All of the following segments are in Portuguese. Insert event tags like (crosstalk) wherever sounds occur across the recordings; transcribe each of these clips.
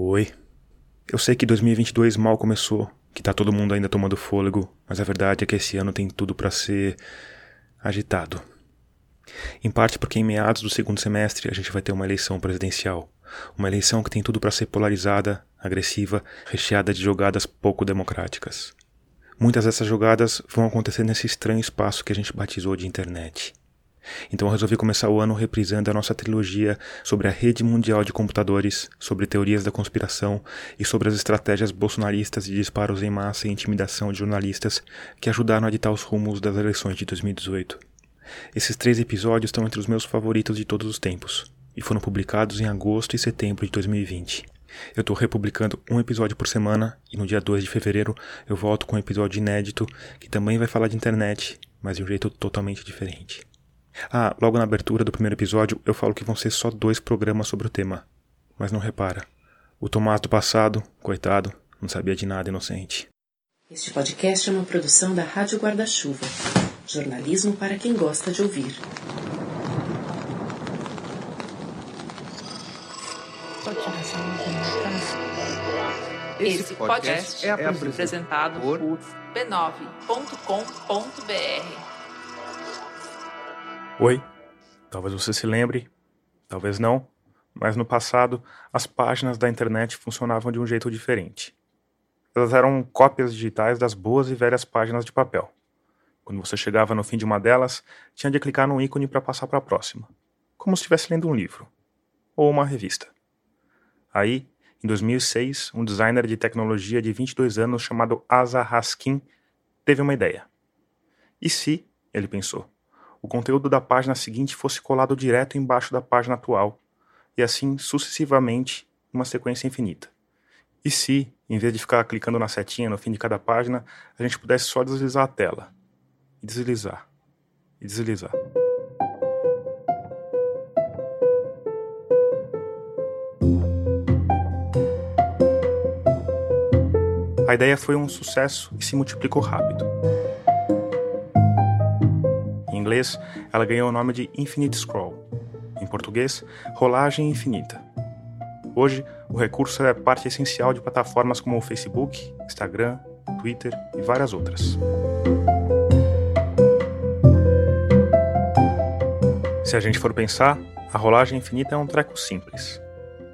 Oi. Eu sei que 2022 mal começou, que tá todo mundo ainda tomando fôlego, mas a verdade é que esse ano tem tudo para ser agitado. Em parte porque em meados do segundo semestre a gente vai ter uma eleição presidencial, uma eleição que tem tudo para ser polarizada, agressiva, recheada de jogadas pouco democráticas. Muitas dessas jogadas vão acontecer nesse estranho espaço que a gente batizou de internet. Então eu resolvi começar o ano reprisando a nossa trilogia sobre a rede mundial de computadores, sobre teorias da conspiração e sobre as estratégias bolsonaristas de disparos em massa e intimidação de jornalistas que ajudaram a ditar os rumos das eleições de 2018. Esses três episódios estão entre os meus favoritos de todos os tempos e foram publicados em agosto e setembro de 2020. Eu estou republicando um episódio por semana e no dia 2 de fevereiro eu volto com um episódio inédito que também vai falar de internet, mas de um jeito totalmente diferente. Ah, logo na abertura do primeiro episódio eu falo que vão ser só dois programas sobre o tema. Mas não repara. O Tomás do passado, coitado, não sabia de nada inocente. Este podcast é uma produção da Rádio Guarda-Chuva. Jornalismo para quem gosta de ouvir. Esse podcast é apresentado por b9.com.br. Oi, talvez você se lembre, talvez não, mas no passado as páginas da internet funcionavam de um jeito diferente. Elas eram cópias digitais das boas e velhas páginas de papel. Quando você chegava no fim de uma delas, tinha de clicar no ícone para passar para a próxima, como se estivesse lendo um livro ou uma revista. Aí, em 2006, um designer de tecnologia de 22 anos chamado Asa Raskin teve uma ideia. E se, ele pensou, o conteúdo da página seguinte fosse colado direto embaixo da página atual, e assim sucessivamente, numa sequência infinita. E se, em vez de ficar clicando na setinha no fim de cada página, a gente pudesse só deslizar a tela? E deslizar. E deslizar. A ideia foi um sucesso e se multiplicou rápido inglês, ela ganhou o nome de Infinite Scroll. Em português, rolagem infinita. Hoje, o recurso é parte essencial de plataformas como o Facebook, Instagram, Twitter e várias outras. Se a gente for pensar, a rolagem infinita é um treco simples.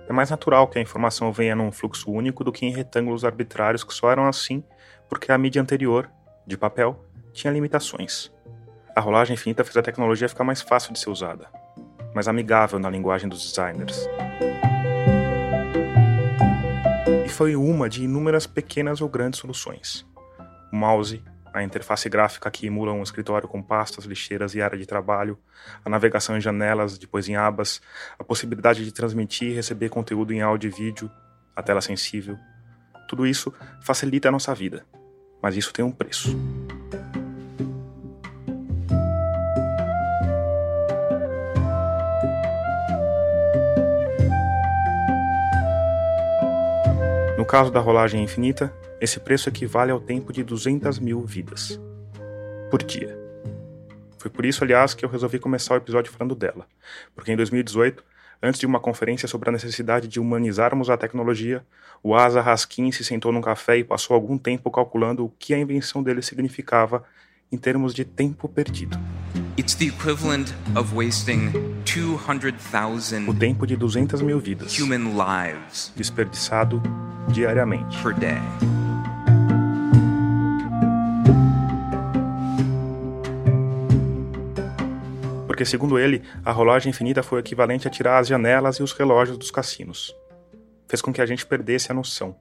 É mais natural que a informação venha num fluxo único do que em retângulos arbitrários que só eram assim porque a mídia anterior, de papel, tinha limitações. A rolagem infinita fez a tecnologia ficar mais fácil de ser usada, mais amigável na linguagem dos designers. E foi uma de inúmeras pequenas ou grandes soluções. O mouse, a interface gráfica que emula um escritório com pastas, lixeiras e área de trabalho, a navegação em janelas, depois em abas, a possibilidade de transmitir e receber conteúdo em áudio e vídeo, a tela sensível. Tudo isso facilita a nossa vida, mas isso tem um preço. No caso da rolagem infinita, esse preço equivale ao tempo de 200 mil vidas por dia. Foi por isso, aliás, que eu resolvi começar o episódio falando dela, porque em 2018, antes de uma conferência sobre a necessidade de humanizarmos a tecnologia, o Asa Raskin se sentou num café e passou algum tempo calculando o que a invenção dele significava em termos de tempo perdido. It's the equivalent of wasting 200,000 O tempo de 200 mil vidas human lives desperdiçado diariamente. per day. Porque, segundo ele, a rolagem infinita foi o equivalente a tirar as janelas e os relógios dos cassinos. Fez com que a gente perdesse a noção.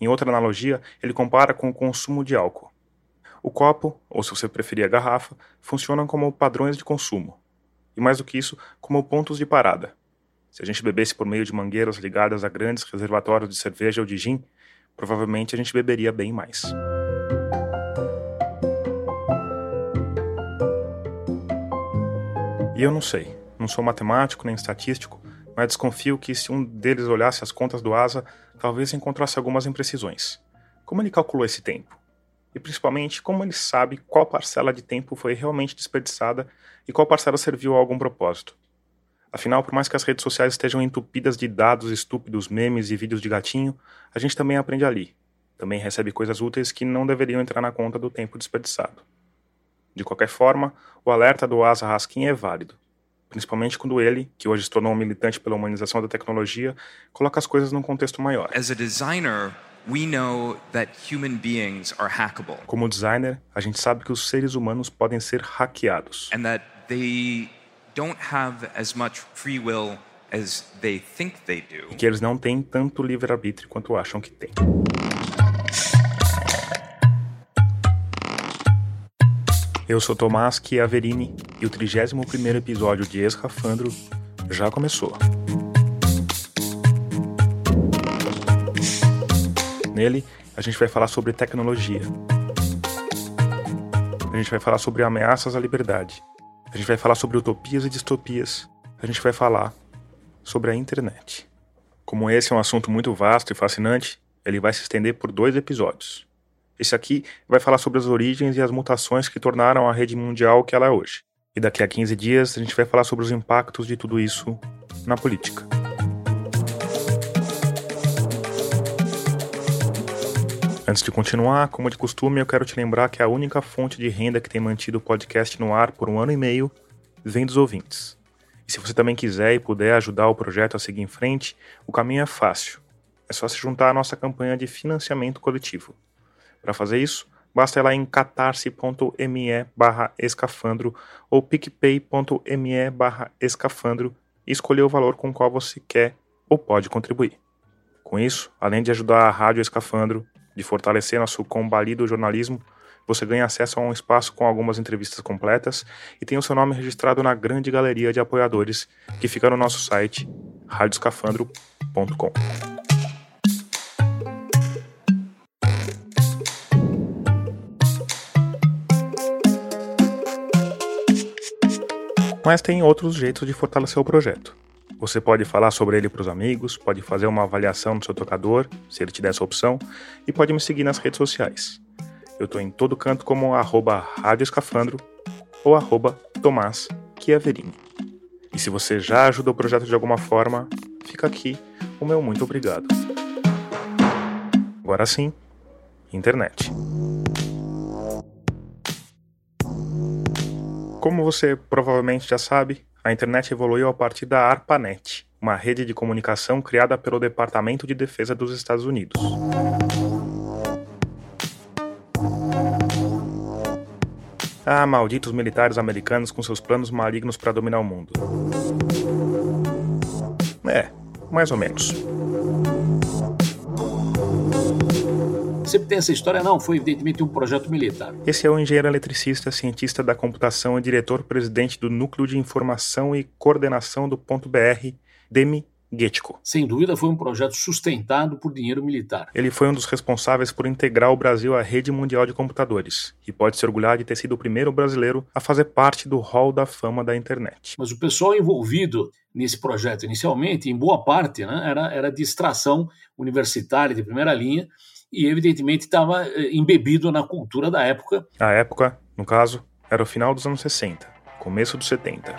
Em outra analogia, ele compara com o consumo de álcool. O copo, ou se você preferir a garrafa, funcionam como padrões de consumo. E mais do que isso, como pontos de parada. Se a gente bebesse por meio de mangueiras ligadas a grandes reservatórios de cerveja ou de gin, provavelmente a gente beberia bem mais. E eu não sei, não sou matemático nem estatístico, mas desconfio que se um deles olhasse as contas do ASA, talvez encontrasse algumas imprecisões. Como ele calculou esse tempo? E principalmente, como ele sabe qual parcela de tempo foi realmente desperdiçada e qual parcela serviu a algum propósito? Afinal, por mais que as redes sociais estejam entupidas de dados estúpidos, memes e vídeos de gatinho, a gente também aprende ali. Também recebe coisas úteis que não deveriam entrar na conta do tempo desperdiçado. De qualquer forma, o alerta do Asa Raskin é válido, principalmente quando ele, que hoje se tornou um militante pela humanização da tecnologia, coloca as coisas num contexto maior. As a designer, we know that human beings are hackable Como designer, a gente sabe que os seres humanos podem ser hackeados and that they don't have as much free will as they think they do. e que eles não têm tanto livre-arbítrio quanto acham que têm. Eu sou Tomás Chiaverini e o 31º episódio de Escafandro já começou. Nele, a gente vai falar sobre tecnologia. A gente vai falar sobre ameaças à liberdade. A gente vai falar sobre utopias e distopias. A gente vai falar sobre a internet. Como esse é um assunto muito vasto e fascinante, ele vai se estender por dois episódios. Esse aqui vai falar sobre as origens e as mutações que tornaram a rede mundial o que ela é hoje. E daqui a 15 dias a gente vai falar sobre os impactos de tudo isso na política. Antes de continuar, como de costume, eu quero te lembrar que a única fonte de renda que tem mantido o podcast no ar por um ano e meio vem dos ouvintes. E se você também quiser e puder ajudar o projeto a seguir em frente, o caminho é fácil. É só se juntar à nossa campanha de financiamento coletivo. Para fazer isso, basta ir lá em catarse.me escafandro ou picpay.me escafandro e escolher o valor com o qual você quer ou pode contribuir. Com isso, além de ajudar a Rádio Escafandro, de fortalecer nosso combalido jornalismo, você ganha acesso a um espaço com algumas entrevistas completas e tem o seu nome registrado na grande galeria de apoiadores que fica no nosso site radioscafandro.com. Mas tem outros jeitos de fortalecer o projeto. Você pode falar sobre ele para os amigos, pode fazer uma avaliação no seu tocador, se ele te der essa opção, e pode me seguir nas redes sociais. Eu estou em todo canto como arroba Rádio Escafandro ou arroba Tomás Chiaverini. E se você já ajuda o projeto de alguma forma, fica aqui o meu muito obrigado. Agora sim, internet. Como você provavelmente já sabe, a internet evoluiu a partir da ARPANET, uma rede de comunicação criada pelo Departamento de Defesa dos Estados Unidos. Ah, malditos militares americanos com seus planos malignos para dominar o mundo. É, mais ou menos. Sempre tem essa história, não, foi evidentemente um projeto militar. Esse é o engenheiro eletricista, cientista da computação e diretor-presidente do Núcleo de Informação e Coordenação do Ponto BR, Demi Getko. Sem dúvida, foi um projeto sustentado por dinheiro militar. Ele foi um dos responsáveis por integrar o Brasil à rede mundial de computadores e pode se orgulhar de ter sido o primeiro brasileiro a fazer parte do hall da fama da internet. Mas o pessoal envolvido nesse projeto inicialmente, em boa parte, né, era, era de extração universitária de primeira linha e evidentemente estava eh, embebido na cultura da época. A época, no caso, era o final dos anos 60, começo dos 70.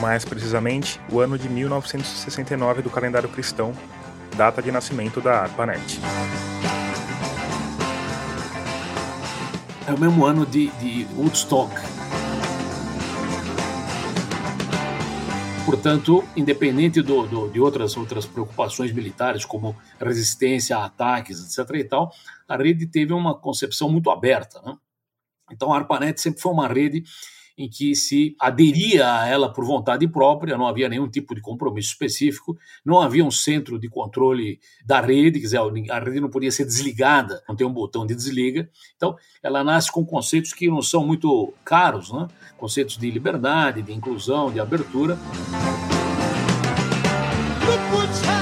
Mais precisamente, o ano de 1969 do calendário cristão, data de nascimento da ARPANET. É o mesmo ano de, de Woodstock. Portanto, independente do, do, de outras, outras preocupações militares, como resistência a ataques, etc. e tal, a rede teve uma concepção muito aberta. Né? Então, a ARPANET sempre foi uma rede em que se aderia a ela por vontade própria, não havia nenhum tipo de compromisso específico, não havia um centro de controle da rede, quer dizer, a rede não podia ser desligada, não tem um botão de desliga. Então, ela nasce com conceitos que não são muito caros, né? conceitos de liberdade, de inclusão, de abertura. Look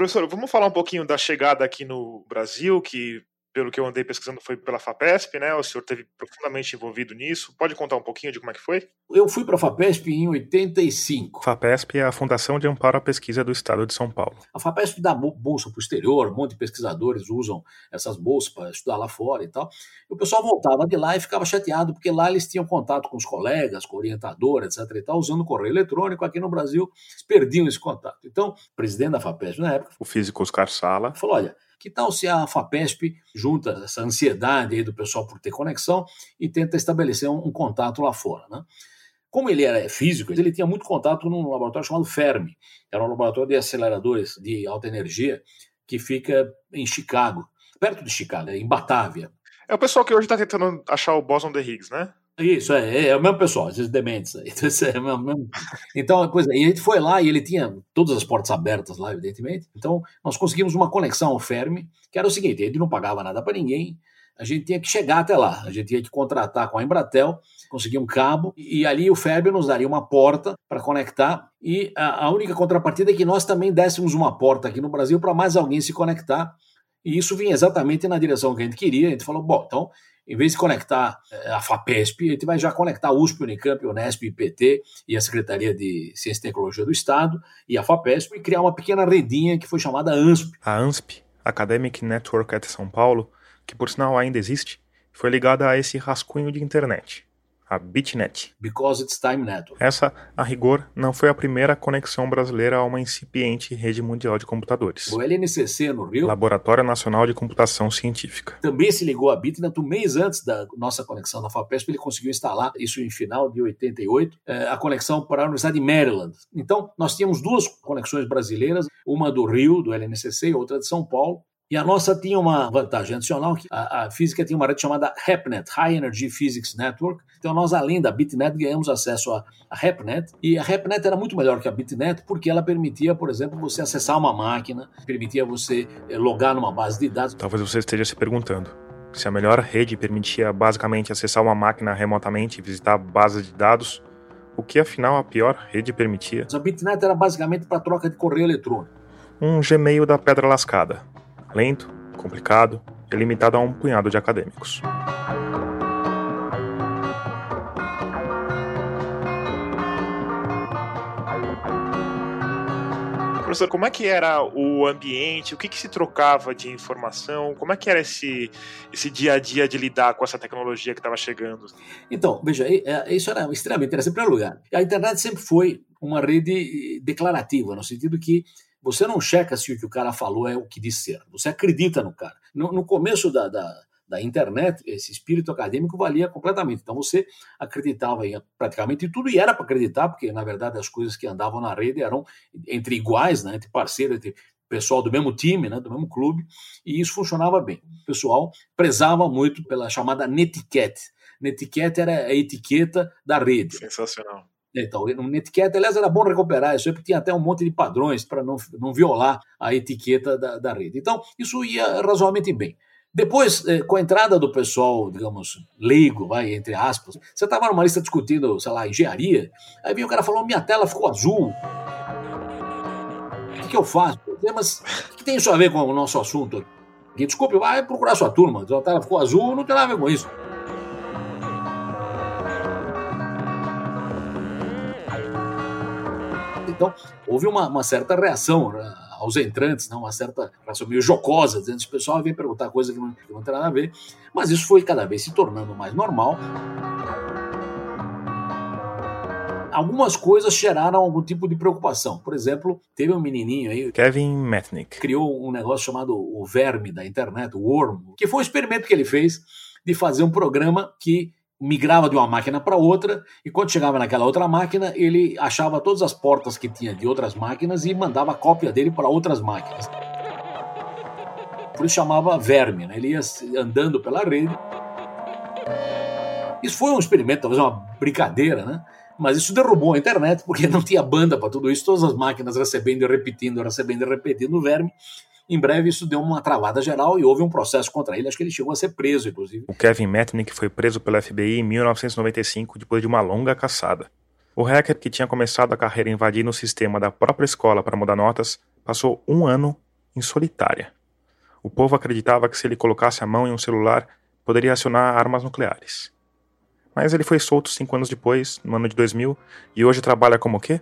Professor, vamos falar um pouquinho da chegada aqui no Brasil, que pelo que eu andei pesquisando, foi pela FAPESP, né? O senhor teve profundamente envolvido nisso. Pode contar um pouquinho de como é que foi? Eu fui para a FAPESP em 85. FAPESP é a Fundação de Amparo à Pesquisa do Estado de São Paulo. A FAPESP dá bolsa para o exterior, um monte de pesquisadores usam essas bolsas para estudar lá fora e tal. E o pessoal voltava de lá e ficava chateado, porque lá eles tinham contato com os colegas, com o orientador, etc. e tal, usando correio eletrônico. Aqui no Brasil, eles perdiam esse contato. Então, o presidente da FAPESP na época, O físico Oscar Sala falou: olha, que tal se a FAPESP junta essa ansiedade aí do pessoal por ter conexão e tenta estabelecer um, um contato lá fora, né? Como ele era físico, ele tinha muito contato num laboratório chamado Fermi. Era um laboratório de aceleradores de alta energia que fica em Chicago, perto de Chicago, em Batávia. É o pessoal que hoje está tentando achar o Boson de Higgs, né? Isso, é, é o mesmo pessoal, esses dementes aí. (laughs) É o mesmo- Então, pois é, e a gente foi lá e ele tinha todas as portas abertas lá, evidentemente. Então, nós conseguimos uma conexão ao Fermi, que era o seguinte: a gente não pagava nada para ninguém, a gente tinha que chegar até lá, a gente tinha que contratar com a Embratel, conseguir um cabo, e ali o Fermi nos daria uma porta para conectar, e a, a única contrapartida é que nós também dessemos uma porta aqui no Brasil para mais alguém se conectar, e isso vinha exatamente na direção que a gente queria. A gente falou: bom, então em vez de conectar eh, a FAPESP, a gente vai já conectar USP, Unicamp, Unesp, IPT e a Secretaria de Ciência e Tecnologia do Estado e a FAPESP e criar uma pequena redinha que foi chamada ANSP. A ANSP, Academic Network at São Paulo, que por sinal ainda existe, foi ligada a esse rascunho de internet, a BitNet. Because it's Time Network. Essa, a rigor, não foi a primeira conexão brasileira a uma incipiente rede mundial de computadores. O LNCC no Rio Laboratório Nacional de Computação Científica. também se ligou à Bitnet um mês antes da nossa conexão da FAPESP, ele conseguiu instalar, isso em final de 88, eh, a conexão para a Universidade de Maryland. Então, nós tínhamos duas conexões brasileiras, uma do Rio, do LNCC, e outra de São Paulo, e a nossa tinha uma vantagem adicional, que a, a física tinha uma rede chamada HEPNET, High Energy Physics Network. Então nós, além da BitNet, ganhamos acesso à, à HEPNET. E a HEPNET era muito melhor que a BitNet, porque ela permitia, por exemplo, você acessar uma máquina, permitia você eh, logar numa base de dados. Talvez você esteja se perguntando se a melhor rede permitia basicamente acessar uma máquina remotamente e visitar bases de dados, o que afinal a pior rede permitia? A BitNet era basicamente para troca de correio eletrônico. Um Gmail da pedra lascada. Lento, complicado e limitado a um punhado de acadêmicos. Professor, como é que era o ambiente? O que, que se trocava de informação? Como é que era esse, esse dia a dia de lidar com essa tecnologia que estava chegando? Então, veja, é, isso era extremamente interessante. Em primeiro lugar, a internet sempre foi uma rede eh, declarativa, no sentido que você não checa se o que o cara falou é o que diz ser. Você acredita no cara. No, no começo da, da, da internet, esse espírito acadêmico valia completamente. Então você acreditava em praticamente tudo e era para acreditar, porque na verdade as coisas que andavam na rede eram entre iguais, né, entre parceiros, entre pessoal do mesmo time, né, do mesmo clube, e isso funcionava bem. O pessoal prezava muito pela chamada netiquette. Netiquette era a etiqueta da rede. Sensacional. Então, no netiquette, aliás, era bom recuperar isso porque tinha até um monte de padrões para não, não violar a etiqueta da, da rede. Então, isso ia razoavelmente bem. Depois, eh, com a entrada do pessoal, digamos, leigo, vai, entre aspas, você estava numa lista discutindo, sei lá, engenharia, aí vinha o cara falando, minha tela ficou azul. O que, que eu faço? Mas o que tem isso a ver com o nosso assunto? Desculpe, vai procurar sua turma. A tela ficou azul, não tem nada a ver com isso. Então, houve uma, uma certa reação né, aos entrantes, né, uma certa reação meio jocosa, dizendo que o pessoal vem perguntar coisa que não, que não tem nada a ver. Mas isso foi cada vez se tornando mais normal. Algumas coisas geraram algum tipo de preocupação. Por exemplo, teve um menininho aí Kevin Metnick. criou um negócio chamado o verme da internet, o Worm, que foi um experimento que ele fez de fazer um programa que migrava de uma máquina para outra e quando chegava naquela outra máquina ele achava todas as portas que tinha de outras máquinas e mandava a cópia dele para outras máquinas. Por isso chamava verme, né? ele ia andando pela rede. Isso foi um experimento, talvez uma brincadeira, né? Mas isso derrubou a internet porque (laughs) não tinha banda para tudo isso, todas as máquinas recebendo e repetindo, recebendo e repetindo o verme. Em breve isso deu uma travada geral e houve um processo contra ele. Acho que ele chegou a ser preso, inclusive. O Kevin Metnick foi preso pela FBI em 1995 depois de uma longa caçada. O hacker que tinha começado a carreira invadindo o sistema da própria escola para mudar notas passou um ano em solitária. O povo acreditava que se ele colocasse a mão em um celular, poderia acionar armas nucleares. Mas ele foi solto cinco anos depois, no ano de 2000, e hoje trabalha como o quê?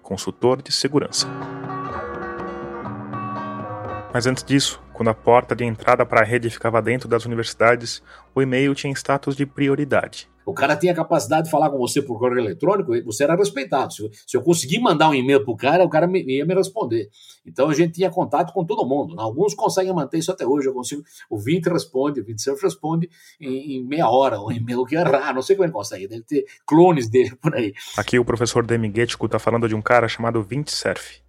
Consultor de segurança. Mas antes disso, quando a porta de entrada para a rede ficava dentro das universidades, o e-mail tinha status de prioridade. O cara tinha capacidade de falar com você por correio eletrônico, você era respeitado. Se eu, se eu conseguir mandar um e-mail pro cara, o cara me, ia me responder. Então a gente tinha contato com todo mundo. Alguns conseguem manter isso até hoje. Eu consigo. O 20 responde, o 20 Surf responde em, em meia hora, um e-mail que é raro. Não sei como ele consegue. Deve ter clones dele por aí. Aqui o professor Demi Gettico está falando de um cara chamado 20 Surf,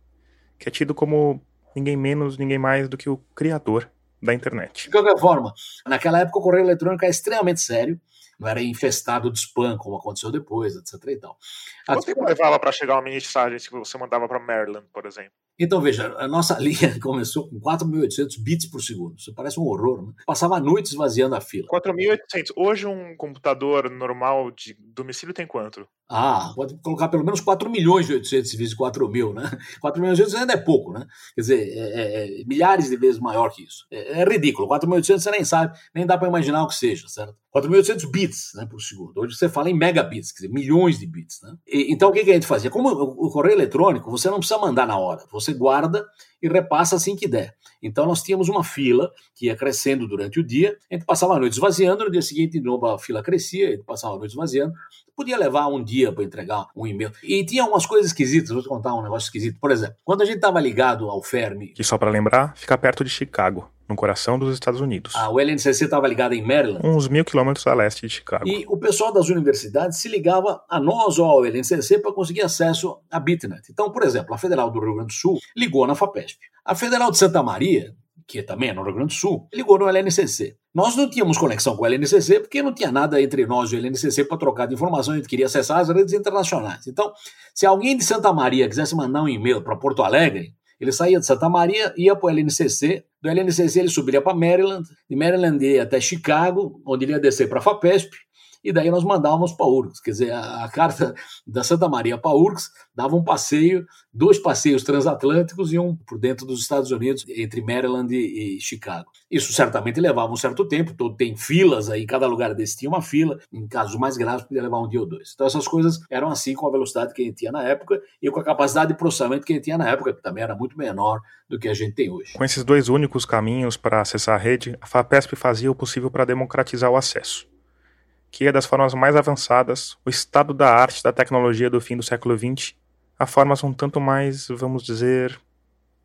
que é tido como ninguém menos, ninguém mais do que o criador da internet. De qualquer forma, naquela época o correio eletrônico era extremamente sério, não era infestado de spam, como aconteceu depois, etc. E tal. Quanto tempo levava para chegar uma mensagem que você mandava para Maryland, por exemplo? Então, veja, a nossa (laughs) linha começou com 4.800 bits por segundo. Isso parece um horror, né? Passava noites esvaziando a fila. 4.800. Hoje, um computador normal de domicílio tem quanto? Ah, pode colocar pelo menos 4 milhões de 800 vezes 4 mil, né? 4 milhões de 800 ainda é pouco, né? Quer dizer, é, é, milhares de vezes maior que isso. É, é ridículo. 4.800 você nem sabe, nem dá para imaginar o que seja, certo? 4.800 bits né, por segundo. Hoje você fala em megabits, quer dizer, milhões de bits, né? E, então o que, que a gente fazia? Como o, o correio eletrônico, você não precisa mandar na hora. Você guarda e repassa assim que der. Então nós tínhamos uma fila que ia crescendo durante o dia, a gente passava a noite esvaziando, no dia seguinte de novo a fila crescia, a gente passava a noite esvaziando. Podia levar um dia para entregar um e-mail. E tinha umas coisas esquisitas, vou te contar um negócio esquisito. Por exemplo, quando a gente estava ligado ao Fermi. Que só para lembrar, fica perto de Chicago, no coração dos Estados Unidos. A, o LNCC estava ligado em Maryland. Uns mil quilômetros a leste de Chicago. E o pessoal das universidades se ligava a nós ou ao LNCC para conseguir acesso à Bitnet. Então, por exemplo, a Federal do Rio Grande do Sul ligou na FAPESP. A Federal de Santa Maria, que também é no Rio Grande do Sul, ligou no LNCC. Nós não tínhamos conexão com o LNCC porque não tinha nada entre nós e o LNCC para trocar de informação, a gente queria acessar as redes internacionais. Então, se alguém de Santa Maria quisesse mandar um e-mail para Porto Alegre, ele saía de Santa Maria, ia para o LNCC, do LNCC ele subiria para Maryland, de Maryland ia até Chicago, onde ele ia descer para a FAPESP, e daí nós mandávamos para URGS. Quer dizer, a, a, carta da Santa Maria para URGS dava um passeio, dois passeios transatlânticos e um por dentro dos Estados Unidos, entre Maryland e, e Chicago. Isso certamente levava um certo tempo, todo, tem filas aí, cada lugar desse tinha uma fila, em casos mais graves podia levar um dia ou dois. Então essas coisas eram assim com a velocidade que a gente tinha na época e com a capacidade de processamento que a gente tinha na época, que também era muito menor do que a gente tem hoje. Com esses dois únicos caminhos para acessar a rede, a FAPESP fazia o possível para democratizar o acesso que é das formas mais avançadas, o estado da arte da tecnologia do fim do século XX, a formas um tanto mais, vamos dizer,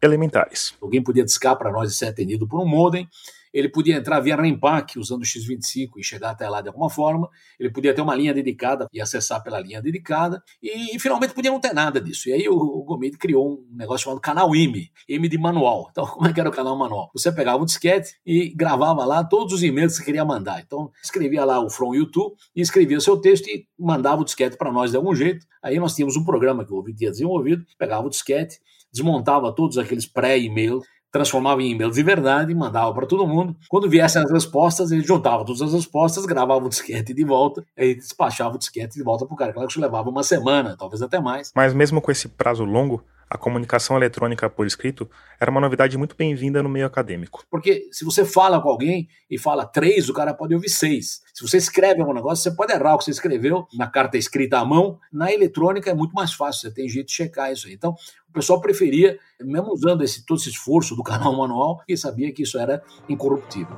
elementares. Alguém podia discar para nós e ser atendido por um modem, ele podia entrar via REMPAC usando o X25 e chegar até lá de alguma forma, ele podia ter uma linha dedicada e acessar pela linha dedicada, e, e finalmente podia não ter nada disso. E aí o, o Gomide criou um negócio chamado canal M, M de manual. Então, (laughs) como é que era o canal manual? Você pegava um disquete e gravava lá todos os e-mails que você queria mandar. Então, escrevia lá o From YouTube e escrevia o seu texto e mandava o disquete para nós de algum jeito. Aí nós tínhamos um programa que o Ouvinte tinha desenvolvido, pegava o disquete, desmontava todos aqueles pré-e-mails transformava em e-mails de verdade, mandava para todo mundo. Quando viessem as respostas, ele juntava todas as respostas, gravava o disquete de volta, e despachava o disquete de volta para o cara. Claro que isso levava uma semana, talvez até mais. Mas mesmo com esse prazo longo, a comunicação eletrônica por escrito era uma novidade muito bem-vinda no meio acadêmico. Porque se você fala com alguém e fala três, o cara pode ouvir seis. Se você escreve algum negócio, você pode errar o que você escreveu na carta escrita à mão. Na eletrônica é muito mais fácil, você tem jeito de checar isso aí. Então, o pessoal preferia, mesmo usando esse, todo esse esforço do (laughs) canal manual, porque sabia que isso era incorruptível.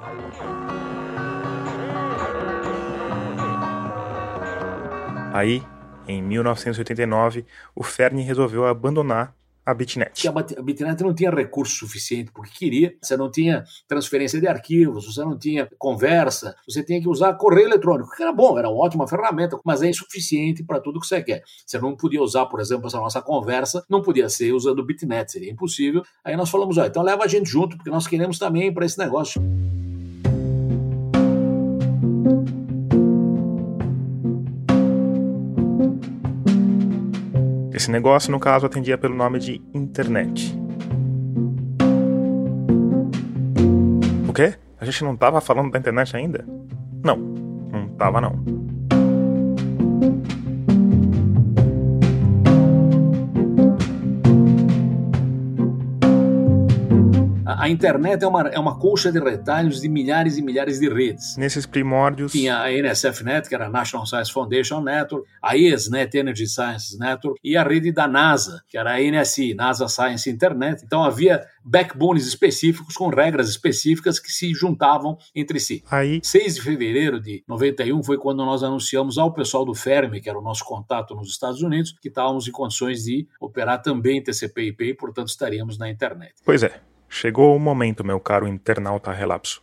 Aí, em 1989, o Fermi resolveu abandonar a Bitnet. A Bitnet não tinha recurso suficiente porque queria, você não tinha transferência de arquivos, você não tinha conversa, você tinha que usar correio eletrônico, que era bom, era uma ótima ferramenta, mas é insuficiente para tudo que você quer. Você não podia usar, por exemplo, essa nossa conversa, não podia ser usando o Bitnet, seria impossível. Aí nós falamos, ó, então leva a gente junto, porque nós queremos também para esse negócio. Esse negócio, no caso, atendia pelo nome de internet. O quê? A gente não estava falando da internet ainda? Não, não estava não. A, a internet é uma, é uma colcha de retalhos de milhares e milhares de redes. Nesses primórdios. Tinha a NSFNet, que era a National Science Foundation Network, a ESNet, Energy Science Network, e a rede da NASA, que era a NSI, NASA Science Internet. Então havia backbones específicos com regras específicas que se juntavam entre si. Aí, 6 de fevereiro de 91 foi quando nós anunciamos ao pessoal do Fermi, que era o nosso contato nos Estados Unidos, que estávamos em condições de operar também TCP/IP e, portanto, estaríamos na internet. pois é, chegou o momento, meu caro internauta relapso.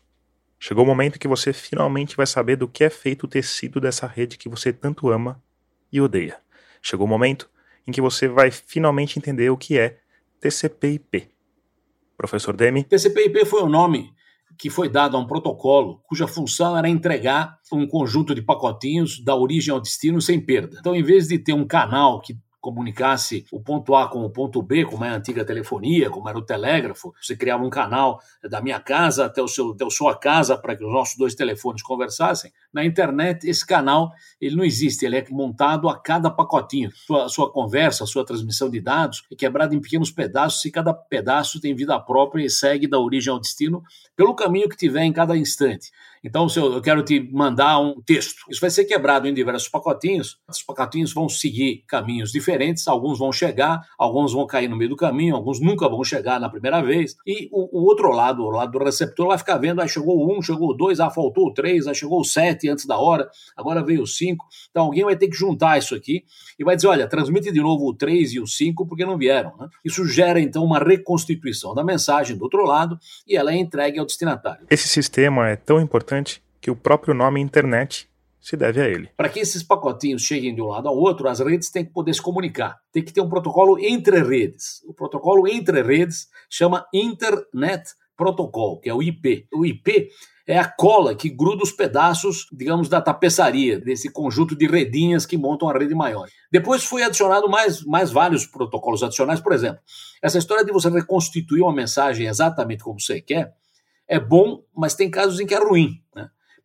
Chegou o momento que você finalmente vai saber do que é feito o tecido dessa rede que você tanto ama e odeia. Chegou o momento em que você vai finalmente entender o que é TCP/IP. Professor Demi, TCP/IP foi o nome que foi dado a um protocolo cuja função era entregar um conjunto de pacotinhos da origem ao destino sem perda. Então, em vez de ter um canal que comunicasse o ponto A com o ponto B, como é a antiga telefonia, como era o telégrafo, você criava um canal da minha casa até, o seu, até a sua casa para que os nossos dois telefones conversassem. Na internet, esse canal ele não existe, ele é montado a cada pacotinho. Sua, sua conversa, sua transmissão de dados é quebrada em pequenos pedaços e cada pedaço tem vida própria e segue da origem ao destino pelo caminho que tiver em cada instante. Então, se eu, eu quero te mandar um texto, isso vai ser quebrado em diversos pacotinhos. Os pacotinhos vão seguir caminhos diferentes, alguns vão chegar, alguns vão cair no meio do caminho, alguns nunca vão chegar na primeira vez. E o, o outro lado, o lado do receptor, vai ficar vendo, aí chegou o 1, chegou o 2, ah, faltou o 3, aí chegou o 7 antes da hora, agora veio o 5. Então, alguém vai ter que juntar isso aqui e vai dizer, olha, transmite de novo o 3 e o 5 porque não vieram. Né? Isso gera, então, uma reconstituição da mensagem do outro lado e ela é entregue ao destinatário. esse sistema é tão importante que o próprio nome internet se deve a ele. Para que esses pacotinhos cheguem de um lado ao outro, as redes têm que poder se comunicar. Tem que ter um protocolo entre redes. O protocolo entre redes chama Internet Protocol, que é o IP. O IP é a cola que gruda os pedaços, digamos, da tapeçaria, desse conjunto de redinhas que montam a rede maior. Depois foi adicionado mais, mais vários protocolos adicionais, por exemplo, essa história de você reconstituir uma mensagem exatamente como você quer é bom, mas tem casos em que é ruim.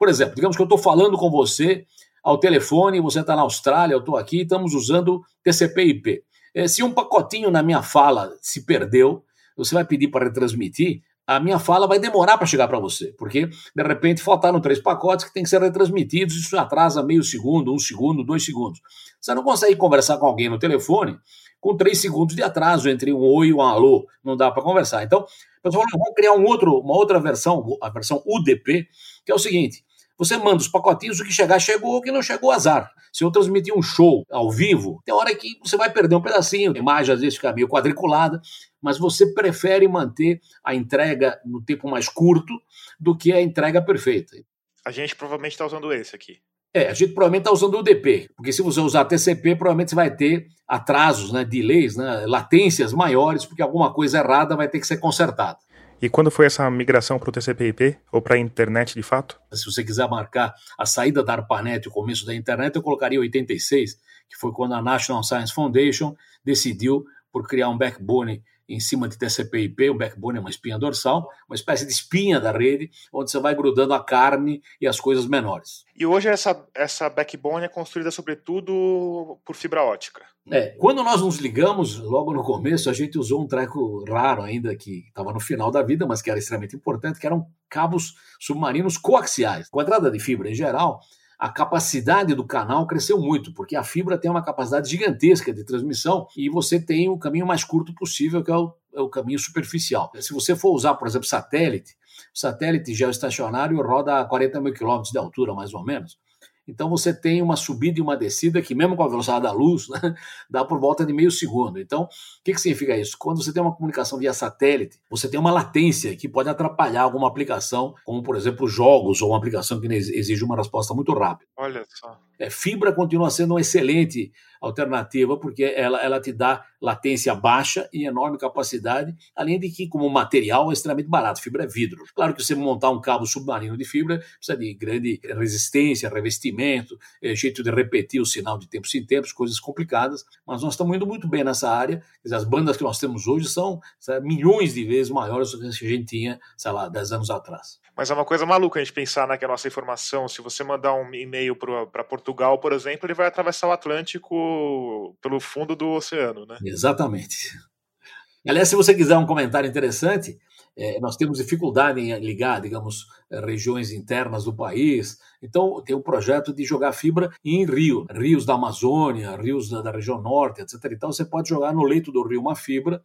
Por exemplo, digamos que eu estou falando com você ao telefone, você está na Austrália, eu estou aqui, estamos usando TCP/IP. Eh, Se um pacotinho na minha fala se perdeu, você vai pedir para retransmitir, a minha fala vai demorar para chegar para você, porque de repente faltaram três pacotes que têm que ser retransmitidos, isso atrasa meio segundo, um segundo, dois segundos. Você não consegue conversar com alguém no telefone com três segundos de atraso entre um oi e um alô, não dá para conversar. Então, o pessoal falou, vamos criar um outro, uma outra versão, a versão UDP, que é o seguinte: você manda os pacotinhos, o que chegar, chegou, o que não chegou, azar. Se eu transmitir um show ao vivo, tem hora que você vai perder um pedacinho, a imagem às vezes fica meio quadriculada, mas você prefere manter a entrega no tempo mais curto do que a entrega perfeita. A gente provavelmente está usando esse aqui. É, a gente provavelmente está usando o UDP, porque se você usar TCP, provavelmente você vai ter atrasos, né, delays, né, latências maiores, porque alguma coisa errada vai ter que ser consertada. E quando foi essa migração para o TCP/IP ou para a internet de fato? Se você quiser marcar a saída da ARPANET e o começo da internet, eu colocaria 86, que foi quando a National Science Foundation decidiu por criar um backbone em cima de TCP/IP, o backbone é uma espinha dorsal, uma espécie de espinha da rede, onde você vai grudando a carne e as coisas menores. E hoje essa, essa backbone é construída sobretudo por fibra ótica. É, quando nós nos ligamos, logo no começo, a gente usou um treco raro ainda, que estava no final da vida, mas que era extremamente importante, que eram cabos submarinos coaxiais. Com a entrada de fibra em geral, a capacidade do canal cresceu muito, porque a fibra tem uma capacidade gigantesca de transmissão e você tem o caminho mais curto possível, que é o, é o caminho superficial. Se você for usar, por exemplo, satélite, satélite geoestacionário roda a 40 mil quilômetros de altura, mais ou menos. Então você tem uma subida e uma descida que, mesmo com a velocidade da luz, né, (laughs) dá por volta de meio segundo. Então, o que, que significa isso? Quando você tem uma comunicação via satélite, você tem uma latência que pode atrapalhar alguma aplicação, como por exemplo jogos ou uma aplicação que exige uma resposta muito rápida. Olha só. É, fibra continua sendo uma excelente alternativa, porque ela, ela te dá latência baixa e enorme capacidade, além de que, como material, é extremamente barato. Fibra é vidro. Claro que você montar um cabo submarino de fibra precisa de grande resistência, revestimento, é, jeito de repetir o sinal de tempos em tempos, coisas complicadas, mas nós estamos indo muito bem nessa área. As bandas que nós temos hoje são sabe, milhões de vezes maiores do que a gente tinha, sei lá, 10 anos atrás. Mas é uma coisa maluca a gente pensar né, que a nossa informação, se você mandar um e-mail para Portugal, por exemplo, ele vai atravessar o Atlântico pelo fundo do oceano, né? Exatamente. Aliás, se você quiser um comentário interessante, é, nós temos dificuldade em ligar, digamos, regiões internas do país. Então, tem um projeto de jogar fibra em rio, rios da Amazônia, rios da, da região norte, etc. Então, você pode jogar no leito do rio uma fibra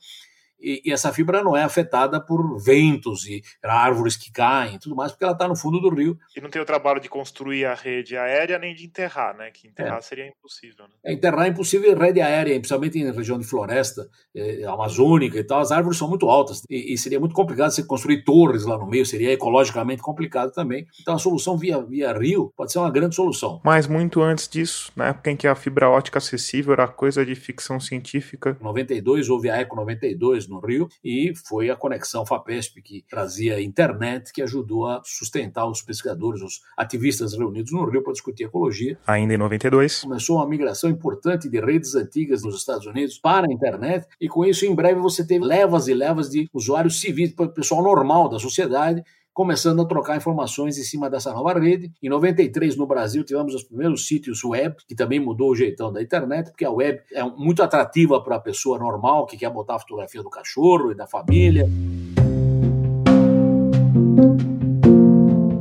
e, e, essa fibra não é afetada por ventos e árvores que caem e tudo mais, porque ela está no fundo do rio. E não tem o trabalho de construir a rede aérea nem de enterrar, né? Que enterrar é. seria impossível. Né? É, enterrar é impossível em rede aérea, principalmente em região de floresta é, amazônica e tal. As árvores são muito altas e, e, seria muito complicado você construir torres lá no meio, seria ecologicamente complicado também. Então a solução via, via rio pode ser uma grande solução. Mas muito antes disso, na época em que a fibra ótica acessível era coisa de ficção científica. Em 92 houve a Eco 92 no Rio, e foi a conexão FAPESP que trazia internet que ajudou a sustentar os pesquisadores, os ativistas reunidos no Rio para discutir ecologia. Ainda em 92. Começou uma migração importante de redes antigas nos Estados Unidos para a internet, e com isso, em breve, você teve levas e levas de usuários civis, pessoal normal da sociedade, começando a trocar informações em cima dessa nova rede. Em 93, no Brasil, tivemos os primeiros sítios web, que também mudou o jeitão da internet, porque a web é muito atrativa para a pessoa normal que quer botar a fotografia do cachorro e da família.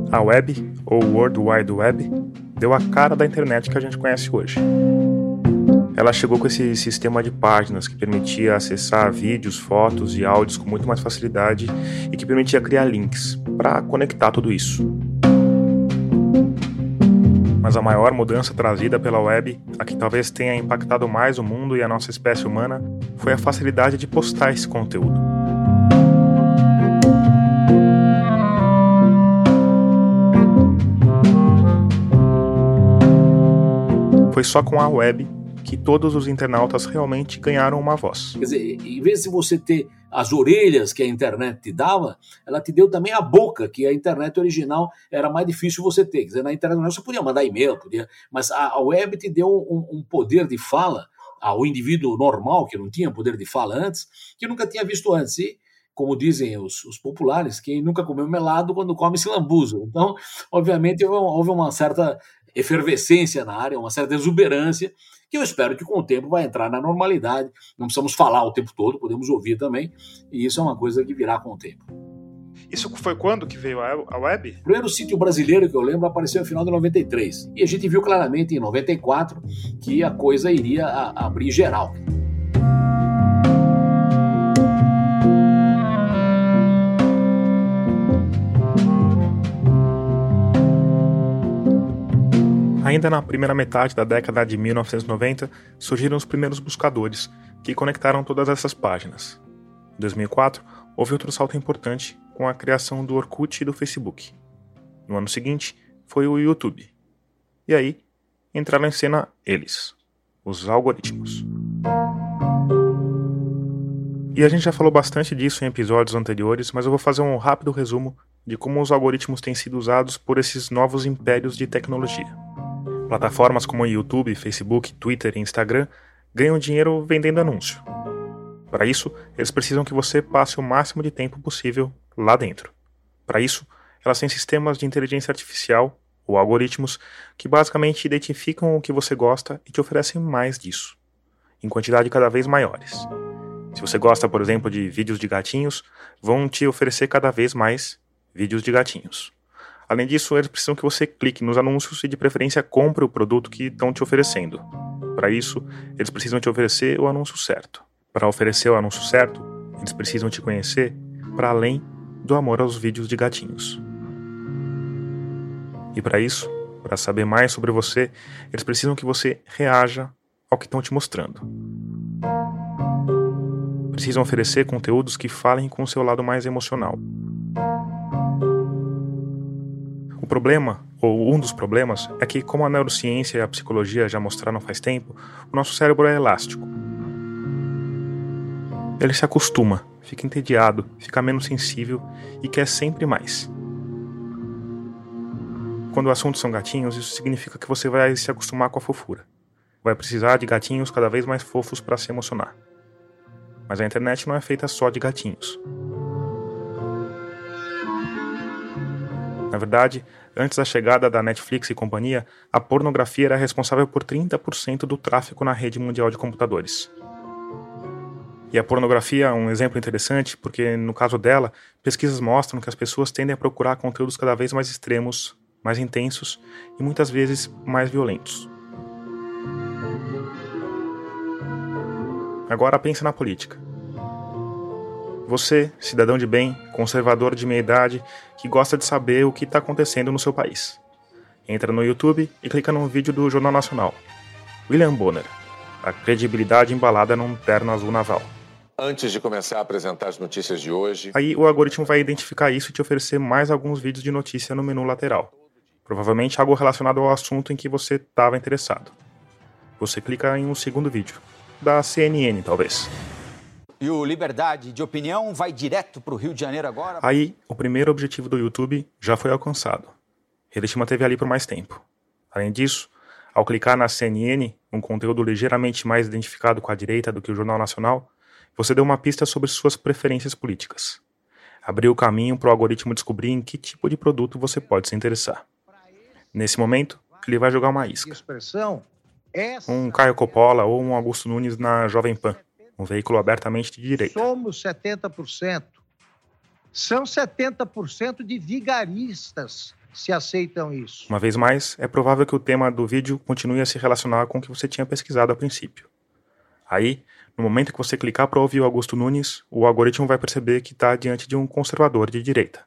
A web, ou World Wide Web, deu a cara da internet que a gente conhece hoje. Ela chegou com esse sistema de páginas que permitia acessar vídeos, fotos e áudios com muito mais facilidade e que permitia criar links para conectar tudo isso. Mas a maior mudança trazida pela web, a que talvez tenha impactado mais o mundo e a nossa espécie humana, foi a facilidade de postar esse conteúdo. Foi só com a web que todos os internautas realmente ganharam uma voz. Quer dizer, em vez de você ter as orelhas que a internet te dava, ela te deu também a boca, que a internet original era mais difícil você ter. Quer dizer, na internet você podia mandar e-mail, podia, mas a, web te deu um, um poder de fala ao indivíduo normal, que não tinha poder de fala antes, que nunca tinha visto antes. E, como dizem os, os, populares, quem nunca comeu melado quando come se lambuza. Então, obviamente, houve uma certa efervescência na área, uma certa exuberância, que eu espero que com o tempo vai entrar na normalidade. Não precisamos falar o tempo todo, podemos ouvir também, e isso é uma coisa que virá com o tempo. Isso foi quando que veio a web? O primeiro sítio brasileiro que eu lembro apareceu no final de 93. E a gente viu claramente em 94 que a coisa iria abrir geral. Ainda na primeira metade da década de 1990, surgiram os primeiros buscadores, que conectaram todas essas páginas. Em 2004, houve outro salto importante com a criação do Orkut e do Facebook. No ano seguinte, foi o YouTube. E aí, entraram em cena eles, os algoritmos. E a gente já falou bastante disso em episódios anteriores, mas eu vou fazer um rápido resumo de como os algoritmos têm sido usados por esses novos impérios de tecnologia. Plataformas como YouTube, Facebook, Twitter e Instagram ganham dinheiro vendendo anúncio. Para isso, eles precisam que você passe o máximo de tempo possível lá dentro. Para isso, elas têm sistemas de inteligência artificial, ou algoritmos, que basicamente identificam o que você gosta e te oferecem mais disso, em quantidade cada vez maiores. Se você gosta, por exemplo, de vídeos de gatinhos, vão te oferecer cada vez mais vídeos de gatinhos. Além disso, eles precisam que você clique nos anúncios e, de preferência, compre o produto que estão te oferecendo. Para isso, eles precisam te oferecer o anúncio certo. Para oferecer o anúncio certo, eles precisam te conhecer para além do amor aos vídeos de gatinhos. E para isso, para saber mais sobre você, eles precisam que você reaja ao que estão te mostrando. Precisam oferecer conteúdos que falem com o seu lado mais emocional. O problema, ou um dos problemas, é que, como a neurociência e a psicologia já mostraram faz tempo, o nosso cérebro é elástico. Ele se acostuma, fica entediado, fica menos sensível e quer sempre mais. Quando o assunto são gatinhos, isso significa que você vai se acostumar com a fofura. Vai precisar de gatinhos cada vez mais fofos para se emocionar. Mas a internet não é feita só de gatinhos. Na verdade, antes da chegada da Netflix e companhia, a pornografia era responsável por 30% do tráfego na rede mundial de computadores. E a pornografia é um exemplo interessante porque, no caso dela, pesquisas mostram que as pessoas tendem a procurar conteúdos cada vez mais extremos, mais intensos e muitas vezes mais violentos. Agora pense na política. Você, cidadão de bem, conservador de meia idade, que gosta de saber o que está acontecendo no seu país. Entra no YouTube e clica num vídeo do Jornal Nacional. William Bonner. A credibilidade embalada num terno azul naval. Antes de começar a apresentar as notícias de hoje, Aí o algoritmo vai identificar isso e te oferecer mais alguns vídeos de notícia no menu lateral. Provavelmente algo relacionado ao assunto em que você estava interessado. Você clica em um segundo vídeo. Da CNN, talvez. E o Liberdade de Opinião vai direto para o Rio de Janeiro agora? Aí, o primeiro objetivo do YouTube já foi alcançado. Ele te manteve ali por mais tempo. Além disso, ao clicar na CNN, um conteúdo ligeiramente mais identificado com a direita do que o Jornal Nacional, você deu uma pista sobre suas preferências políticas. Abriu o caminho para o algoritmo descobrir em que tipo de produto você pode se interessar. Nesse momento, ele vai jogar uma isca. Um Caio Coppola ou um Augusto Nunes na Jovem Pan, um veículo abertamente de direita. somos 70%. São 70% de vigaristas se aceitam isso. Uma vez mais, é provável que o tema do vídeo continue a se relacionar com o que você tinha pesquisado a princípio. Aí, no momento que você clicar para ouvir o Augusto Nunes, o algoritmo vai perceber que está diante de um conservador de direita.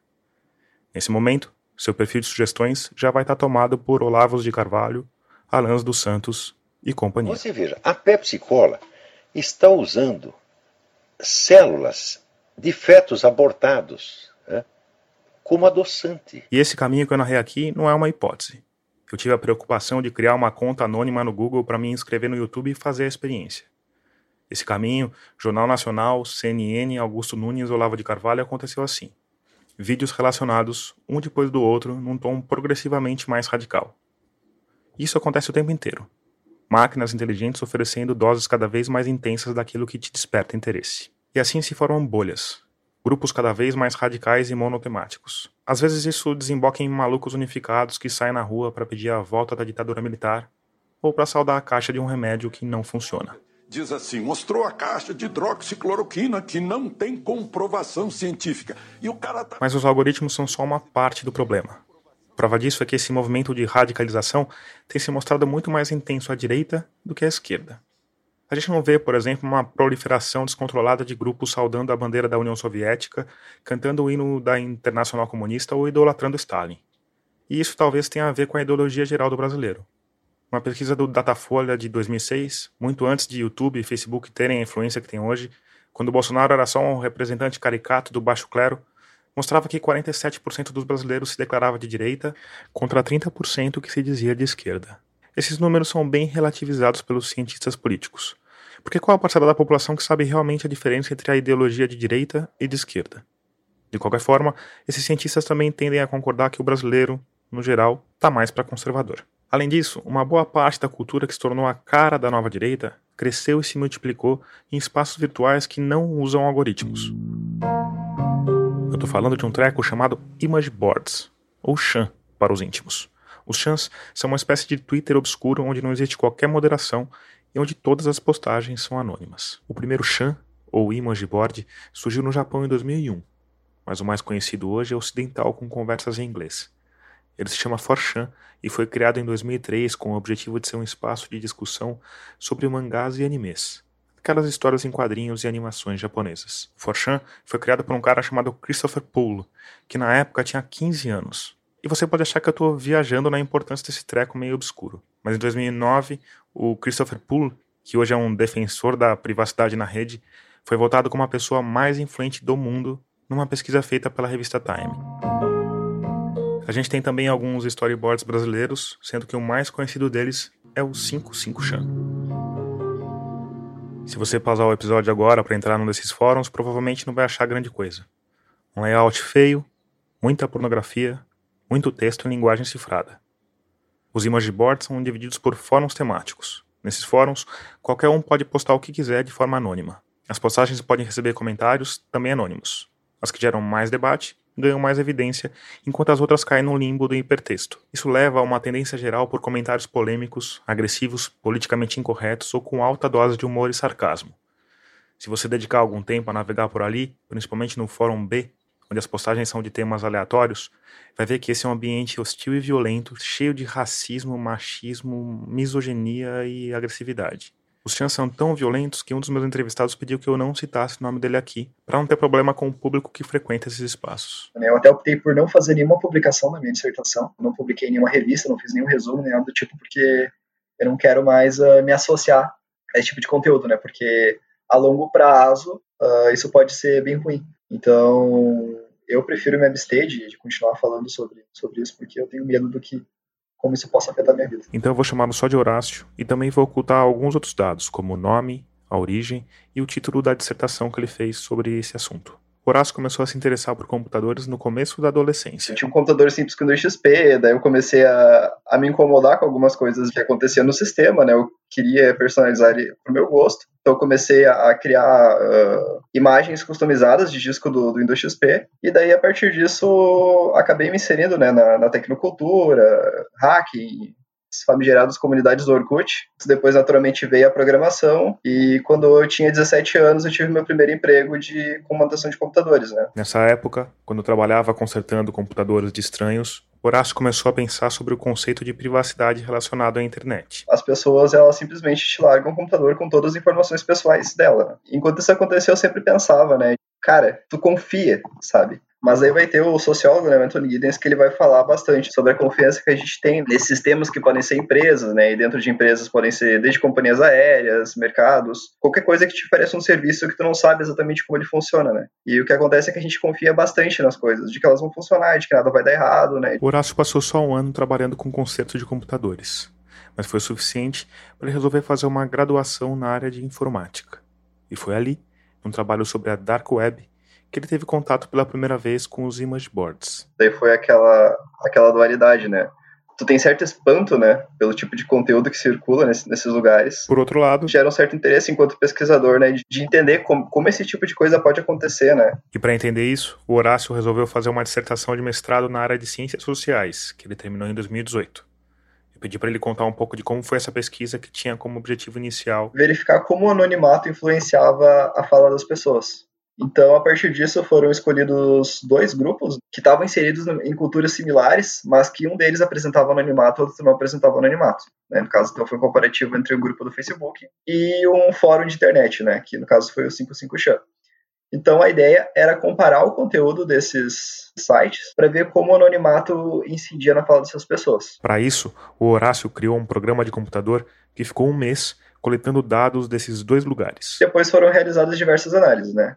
Nesse momento, seu perfil de sugestões já vai estar tomado por Olavos de Carvalho, Alans dos Santos e companhia. Você veja, a Pepsi Cola está usando células de fetos abortados né, como adoçante. E esse caminho que eu narrei aqui não é uma hipótese. Eu tive a preocupação de criar uma conta anônima no Google para me inscrever no YouTube e fazer a experiência. Esse caminho, Jornal Nacional, CNN, Augusto Nunes, Olavo de Carvalho, aconteceu assim. Vídeos relacionados, um depois do outro, num tom progressivamente mais radical. Isso acontece o tempo inteiro. Máquinas inteligentes oferecendo doses cada vez mais intensas daquilo que te desperta interesse. E assim se formam bolhas, grupos cada vez mais radicais e monotemáticos. Às vezes isso desemboca em malucos unificados que saem na rua para pedir a volta da ditadura militar ou para saudar a caixa de um remédio que não funciona. Diz assim: mostrou a caixa de hidroxicloroquina que não tem comprovação científica. E o cara tá. Mas os algoritmos são só uma parte do problema. Prova disso é que esse movimento de radicalização tem se mostrado muito mais intenso à direita do que à esquerda. A gente não vê, por exemplo, uma proliferação descontrolada de grupos saudando a bandeira da União Soviética, cantando o hino da Internacional Comunista ou idolatrando Stalin. E isso talvez tenha a ver com a ideologia geral do brasileiro. Uma pesquisa do Datafolha de 2006, muito antes de YouTube e Facebook terem a influência que tem hoje, quando Bolsonaro era só um representante caricato do baixo clero, mostrava que 47% dos brasileiros se declarava de direita contra 30% que se dizia de esquerda. Esses números são bem relativizados pelos cientistas políticos. Porque qual a parcela da população que sabe realmente a diferença entre a ideologia de direita e de esquerda? De qualquer forma, esses cientistas também tendem a concordar que o brasileiro, no geral, está mais para conservador. Além disso, uma boa parte da cultura que se tornou a cara da nova direita cresceu e se multiplicou em espaços virtuais que não usam algoritmos. Eu estou falando de um treco chamado Image Boards, ou Chan para os íntimos. Os Chans são uma espécie de Twitter obscuro onde não existe qualquer moderação e onde todas as postagens são anônimas. O primeiro Chan, ou Image Board, surgiu no Japão em 2001, mas o mais conhecido hoje é ocidental com conversas em inglês. Ele se chama 4chan e foi criado em 2003 com o objetivo de ser um espaço de discussão sobre mangás e animes. Aquelas histórias em quadrinhos e animações japonesas. O 4chan foi criado por um cara chamado Christopher Poole, que na época tinha 15 anos. E você pode achar que eu estou viajando na importância desse treco meio obscuro. Mas em 2009, o Christopher Poole, que hoje é um defensor da privacidade na rede, foi votado como a pessoa mais influente do mundo numa pesquisa feita pela revista Time. A gente tem também alguns storyboards brasileiros, sendo que o mais conhecido deles é o 55chan. Se você pausar o episódio agora para entrar num desses fóruns, provavelmente não vai achar grande coisa. Um layout feio, muita pornografia, muito texto em linguagem cifrada. Os image boards são divididos por fóruns temáticos. Nesses fóruns, qualquer um pode postar o que quiser de forma anônima. As postagens podem receber comentários também anônimos. As que geram mais debate ganham mais evidência, enquanto as outras caem no limbo do hipertexto. Isso leva a uma tendência geral por comentários polêmicos, agressivos, politicamente incorretos ou com alta dose de humor e sarcasmo. Se você dedicar algum tempo a navegar por ali, principalmente no Fórum B, onde as postagens são de temas aleatórios, vai ver que esse é um ambiente hostil e violento, cheio de racismo, machismo, misoginia e agressividade. Os chans são tão violentos que um dos meus entrevistados pediu que eu não citasse o nome dele aqui, para não ter problema com o público que frequenta esses espaços. Eu até optei por não fazer nenhuma publicação da minha dissertação, não publiquei nenhuma revista, não fiz nenhum resumo, nem nada do tipo, porque eu não quero mais uh, me associar a esse tipo de conteúdo, né? Porque a longo prazo uh, isso pode ser bem ruim. Então eu prefiro me abster de, de continuar falando sobre, sobre isso, porque eu tenho medo do que como isso possa afetar minha vida. Então eu vou chamá-lo só de Horácio e também vou ocultar alguns outros dados, como o nome, a origem e o título da dissertação que ele fez sobre esse assunto. Horácio começou a se interessar por computadores no começo da adolescência. Eu tinha um computador simples com Windows XP, daí eu comecei a, a me incomodar com algumas coisas que aconteciam no sistema, né? Eu queria personalizar ele pro meu gosto. Então eu comecei a, a criar uh, imagens customizadas de disco do, do, Windows XP. E daí, a partir disso, acabei me inserindo né, na, na tecnocultura, hacking, famigeradas comunidades do Orkut. Depois, naturalmente, veio a programação. E quando eu tinha 17 anos, eu tive meu primeiro emprego de comandação de computadores, né? Nessa época, quando eu trabalhava consertando computadores de estranhos, Horácio começou a pensar sobre o conceito de privacidade relacionado à internet. As pessoas, elas simplesmente te largam o computador com todas as informações pessoais dela. Né? Enquanto isso acontecia, eu sempre pensava, né? Cara, tu confia, sabe? Mas aí vai ter o sociólogo, né, Anthony Giddens, que ele vai falar bastante sobre a confiança que a gente tem nesses sistemas que podem ser empresas, né, e dentro de empresas podem ser desde companhias aéreas, mercados, qualquer coisa que te ofereça um serviço que tu não sabe exatamente como ele funciona, né. E o que acontece é que a gente confia bastante nas coisas, de que elas vão funcionar, de que nada vai dar errado, né. O Horácio passou só um ano trabalhando com conserto de computadores, mas foi suficiente para resolver fazer uma graduação na área de informática. E foi ali, num trabalho sobre a Dark Web, que ele teve contato pela primeira vez com os image boards. Daí foi aquela, aquela dualidade, né? Tu tem certo espanto, né, pelo tipo de conteúdo que circula nesse, nesses lugares. Por outro lado, gera um certo interesse enquanto pesquisador, né, de, de entender como, como esse tipo de coisa pode acontecer, né. E para entender isso, o Horácio resolveu fazer uma dissertação de mestrado na área de ciências sociais, que ele terminou em 2018. Eu pedi para ele contar um pouco de como foi essa pesquisa que tinha como objetivo inicial verificar como o anonimato influenciava a fala das pessoas. Então, a partir disso, foram escolhidos dois grupos que estavam inseridos em culturas similares, mas que um deles apresentava anonimato, outro não apresentava anonimato. Né? No caso, então, foi um comparativo entre o grupo do Facebook e um fórum de internet, né? que no caso foi o 55chan. Então, a ideia era comparar o conteúdo desses sites para ver como o anonimato incidia na fala dessas pessoas. Para isso, o Horácio criou um programa de computador que ficou um mês coletando dados desses dois lugares. Depois foram realizadas diversas análises, né?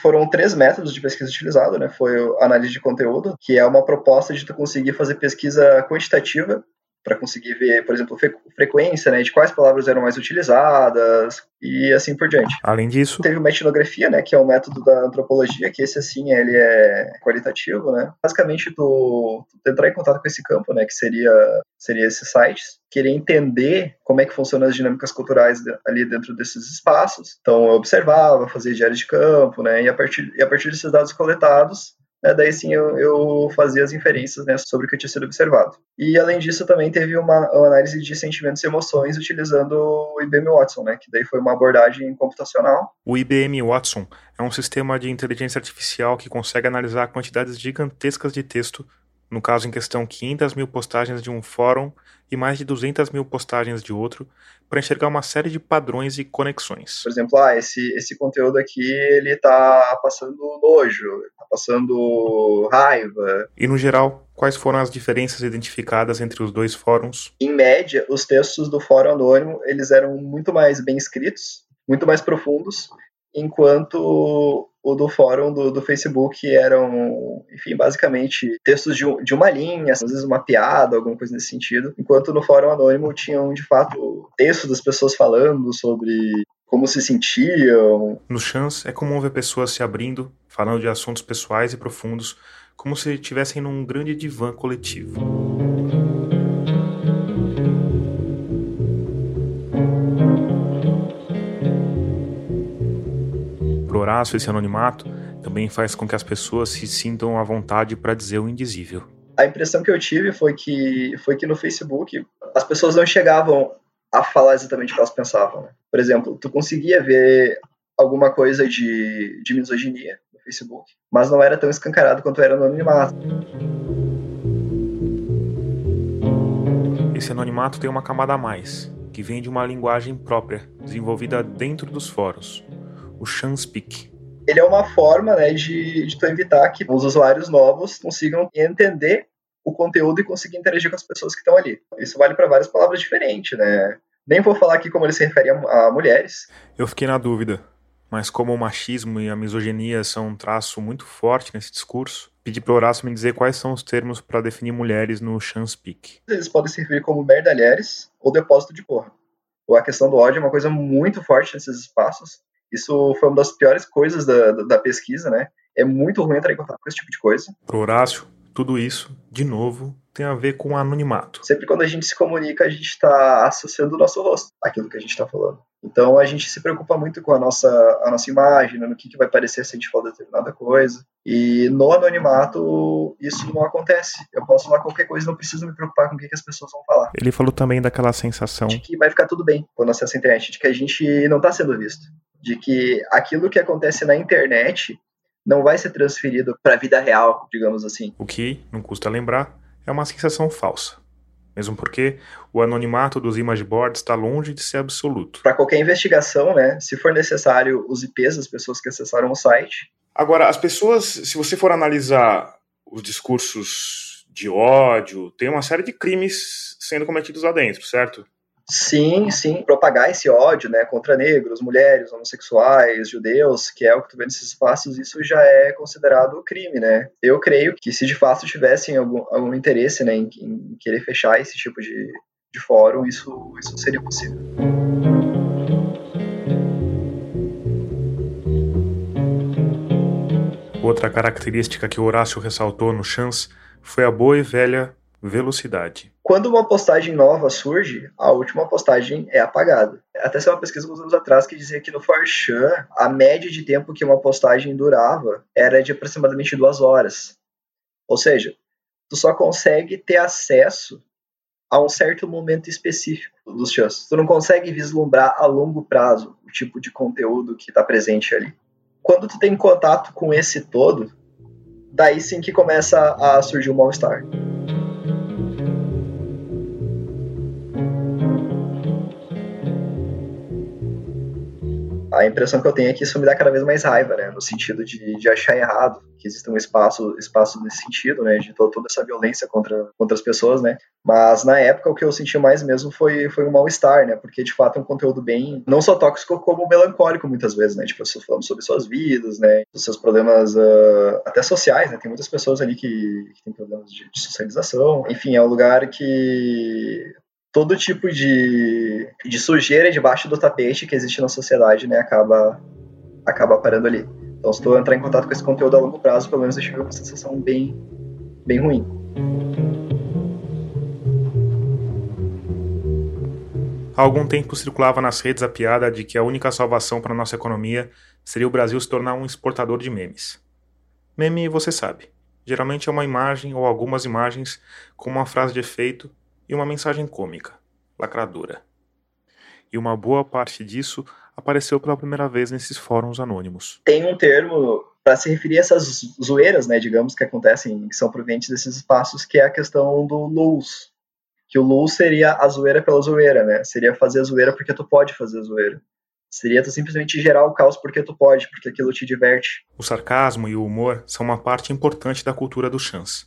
Foram três métodos de pesquisa utilizados, né? Foi a análise de conteúdo, que é uma proposta de tu conseguir fazer pesquisa quantitativa para conseguir ver, por exemplo, frequência, né, de quais palavras eram mais utilizadas e assim por diante. Além disso, teve uma etnografia, né, que é um método da antropologia, que esse assim ele é qualitativo, né? Basicamente tu, tu entrar em contato com esse campo, né, que seria seria esses sites, querer entender como é que funcionam as dinâmicas culturais ali dentro desses espaços. Então eu observava, fazia diários de campo, né, e a partir e a partir desses dados coletados né, daí sim eu, eu, fazia as inferências né, sobre o que tinha sido observado. E além disso também teve uma, uma, análise de sentimentos e emoções utilizando o IBM Watson, né, que daí foi uma abordagem computacional. O IBM Watson é um sistema de inteligência artificial que consegue analisar quantidades gigantescas de texto no caso em questão 500 mil postagens de um fórum e mais de 200 mil postagens de outro, para enxergar uma série de padrões e conexões. Por exemplo, ah, esse, esse conteúdo aqui ele está passando nojo, está passando raiva. E no geral, quais foram as diferenças identificadas entre os dois fóruns? Em média, os textos do fórum anônimo eles eram muito mais bem escritos, muito mais profundos, enquanto o do fórum do, do Facebook eram, enfim, basicamente textos de, de uma linha, às vezes uma piada, alguma coisa nesse sentido, enquanto no fórum anônimo tinham, de fato, textos das pessoas falando sobre como se sentiam. No Chance é comum ver pessoas se abrindo, falando de assuntos pessoais e profundos, como se estivessem num grande divã coletivo. Horácio, esse anonimato, também faz com que as pessoas se sintam à vontade para dizer o indizível. A impressão que eu tive foi que, foi que no Facebook as pessoas não chegavam a falar exatamente o que elas pensavam. Né? Por exemplo, tu conseguia ver alguma coisa de, de misoginia no Facebook, mas não era tão escancarado quanto era no anonimato. Esse anonimato tem uma camada a mais, que vem de uma linguagem própria, desenvolvida dentro dos fóruns, o Chanspeak. Ele é uma forma né, de, de tu evitar que os usuários novos consigam entender o conteúdo e conseguir interagir com as pessoas que estão ali. Isso vale para várias palavras diferentes, né? Nem vou falar aqui como ele se refere a, a mulheres. Eu fiquei na dúvida, mas como o machismo e a misoginia são um traço muito forte nesse discurso, pedi para Horácio me dizer quais são os termos para definir mulheres no Chanspeak. Eles podem servir como merdalheres ou depósito de porra. A questão do ódio é uma coisa muito forte nesses espaços. Isso foi uma das piores coisas da, da, da pesquisa, né? É muito ruim entrar em contato com esse tipo de coisa. Pro Horácio, tudo isso, de novo, tem a ver com anonimato. Sempre quando a gente se comunica, a gente está associando o nosso rosto àquilo que a gente está falando. Então a gente se preocupa muito com a nossa, a nossa imagem, né, no que, que vai parecer se a gente falar determinada coisa. E no anonimato, isso não acontece. Eu posso falar qualquer coisa, não preciso me preocupar com o que, que as pessoas vão falar. Ele falou também daquela sensação De que vai ficar tudo bem quando acessa a internet, de que a gente não está sendo visto. De que aquilo que acontece na internet não vai ser transferido para a vida real, digamos assim. O que, não custa lembrar, é uma sensação falsa. Mesmo porque o anonimato dos image boards está longe de ser absoluto. Para qualquer investigação, né, se for necessário os IPs das pessoas que acessaram o site. Agora, as pessoas, se você for analisar os discursos de ódio, tem uma série de crimes sendo cometidos lá dentro, certo? Sim, sim, propagar esse ódio, né, contra negros, mulheres, homossexuais, judeus, que é o que tu vê nesses espaços, isso já é considerado crime, né? Eu creio que se de fato tivessem algum, algum interesse, né, em, em querer fechar esse tipo de, de fórum, isso, isso seria possível. Outra característica que Horácio ressaltou no Chance foi a boa e velha velocidade. Quando uma postagem nova surge, a última postagem é apagada. Até saiu uma pesquisa alguns anos atrás que dizia que no 4chan, a média de tempo que uma postagem durava era de aproximadamente duas horas. Ou seja, tu só consegue ter acesso a um certo momento específico dos chans. Tu não consegue vislumbrar a longo prazo o tipo de conteúdo que está presente ali. Quando tu tem contato com esse todo, daí sim que começa a surgir o mal-estar. A impressão que eu tenho é que isso me dá cada vez mais raiva, né? No sentido de, de achar errado que existe um espaço, espaço nesse sentido, né? De to, toda essa violência contra, contra as pessoas, né? Mas na época o que eu senti mais mesmo foi, foi um mal-estar, né? Porque de fato é um conteúdo bem, não só tóxico, como melancólico muitas vezes, né? Tipo, pessoas falando sobre suas vidas, né? Os seus problemas uh, até sociais, né? Tem muitas pessoas ali que, que têm problemas de, de socialização. Enfim, é um lugar que todo tipo de, de sujeira debaixo do tapete que existe na sociedade, né, acaba, acaba parando ali. Então, se tu entrar em contato com esse conteúdo a longo prazo, pelo menos eu tive uma sensação bem, bem ruim. Há algum tempo circulava nas redes a piada de que a única salvação para nossa economia seria o Brasil se tornar um exportador de memes. Meme, você sabe, geralmente é uma imagem ou algumas imagens com uma frase de efeito e uma mensagem cômica, lacradora. E uma boa parte disso apareceu pela primeira vez nesses fóruns anônimos. Tem um termo para se referir a essas zoeiras, né, digamos, que acontecem, que são provenientes desses espaços, que é a questão do luz. Que o luz seria a zoeira pela zoeira, né? Seria fazer a zoeira porque tu pode fazer a zoeira. Seria tu simplesmente gerar o caos porque tu pode, porque aquilo te diverte. O sarcasmo e o humor são uma parte importante da cultura do chance.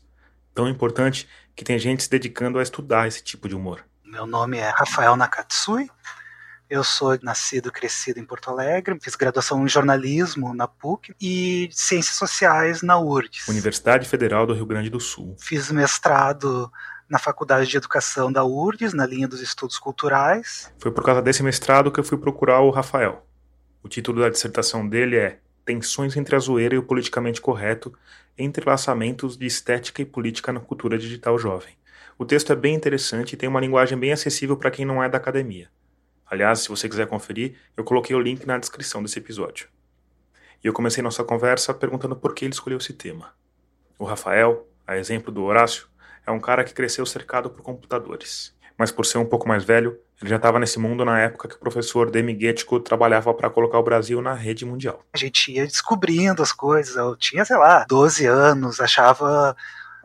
Tão importante que tem gente se dedicando a estudar esse tipo de humor. Meu nome é Rafael Nakatsui. Eu sou nascido e crescido em Porto Alegre, fiz graduação em jornalismo na PUC e ciências sociais na URGS. Universidade Federal do Rio Grande do Sul. Fiz mestrado na Faculdade de Educação da URGS, na linha dos estudos culturais. Foi por causa desse mestrado que eu fui procurar o Rafael. O título da dissertação dele é Tensões entre a zoeira e o politicamente correto, entrelaçamentos de estética e política na cultura digital jovem. O texto é bem interessante e tem uma linguagem bem acessível para quem não é da academia. Aliás, se você quiser conferir, eu coloquei o link na descrição desse episódio. E eu comecei nossa conversa perguntando por que ele escolheu esse tema. O Rafael, a exemplo do Horácio, é um cara que cresceu cercado por computadores, mas por ser um pouco mais velho, Ele já estava nesse mundo na época que o professor Demi Getko trabalhava para colocar o Brasil na rede mundial. A gente ia descobrindo as coisas. Eu tinha, sei lá, 12 anos, achava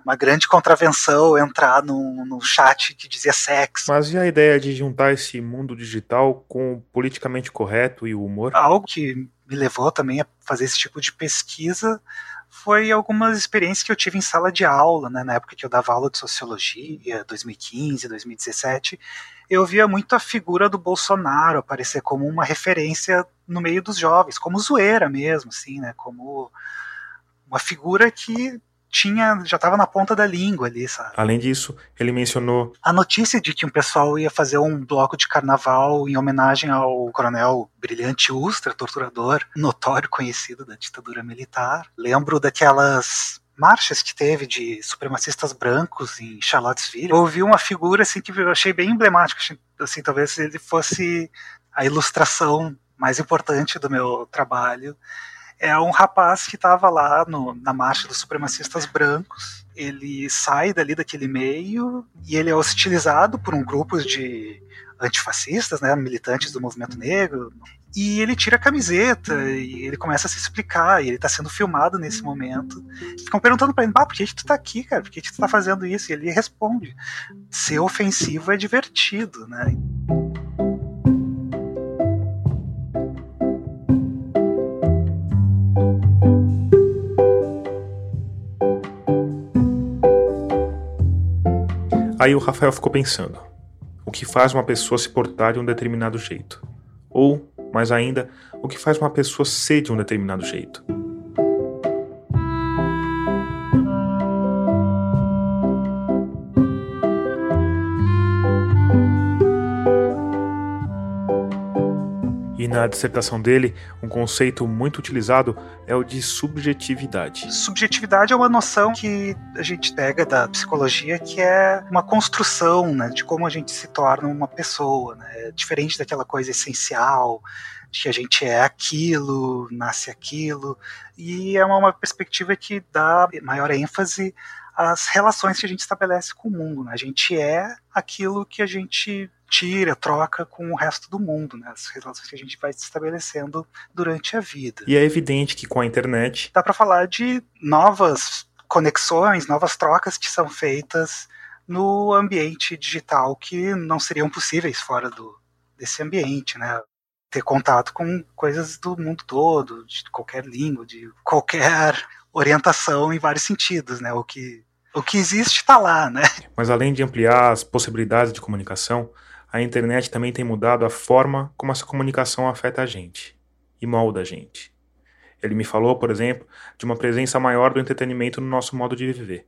uma grande contravenção entrar num, num chat que dizia sexo. Mas e a ideia de juntar esse mundo digital com o politicamente correto e o humor? Algo que me levou também a fazer esse tipo de pesquisa foi algumas experiências que eu tive em sala de aula, né, na época que eu dava aula de sociologia, 2015, 2017, eu via muito a figura do Bolsonaro aparecer como uma referência no meio dos jovens, como zoeira mesmo, assim, né, como uma figura que tinha já estava na ponta da língua ali, sabe? Além disso, ele mencionou a notícia de que um pessoal ia fazer um bloco de carnaval em homenagem ao coronel Brilhante Ustra, torturador notório conhecido da ditadura militar. Lembro daquelas marchas que teve de supremacistas brancos em Charlottesville. Eu ouvi uma figura assim que eu achei bem emblemática, assim, talvez ele fosse a ilustração mais importante do meu trabalho é um rapaz que estava lá no, na marcha dos supremacistas brancos. Ele sai dali daquele meio e ele é hostilizado por um grupo de antifascistas, né, militantes do movimento negro. E ele tira a camiseta e ele começa a se explicar. E ele está sendo filmado nesse momento. Ficam perguntando para ele: ah, por que, que tu tá aqui, cara? Por que, que tu tá fazendo isso? E ele responde: ser ofensivo é divertido, né? Aí o Rafael ficou pensando: o que faz uma pessoa se portar de um determinado jeito? Ou, mais ainda, o que faz uma pessoa ser de um determinado jeito? Na dissertação dele, um conceito muito utilizado é o de subjetividade. Subjetividade é uma noção que a gente pega da psicologia que é uma construção né, de como a gente se torna uma pessoa. Né? É diferente daquela coisa essencial de que a gente é aquilo, nasce aquilo, e é uma, uma perspectiva que dá maior ênfase às relações que a gente estabelece com o mundo. Né? A gente é aquilo que a gente tira, troca com o resto do mundo, né? as relações que a gente vai se estabelecendo durante a vida. E é evidente que com a internet. Dá para falar de novas conexões, novas trocas que são feitas no ambiente digital que não seriam possíveis fora do, desse ambiente, né? Ter contato com coisas do mundo todo, de qualquer língua, de qualquer orientação em vários sentidos, né? O que o que existe está lá, né? Mas além de ampliar as possibilidades de comunicação, a internet também tem mudado a forma como essa comunicação afeta a gente e molda a gente. Ele me falou, por exemplo, de uma presença maior do entretenimento no nosso modo de viver.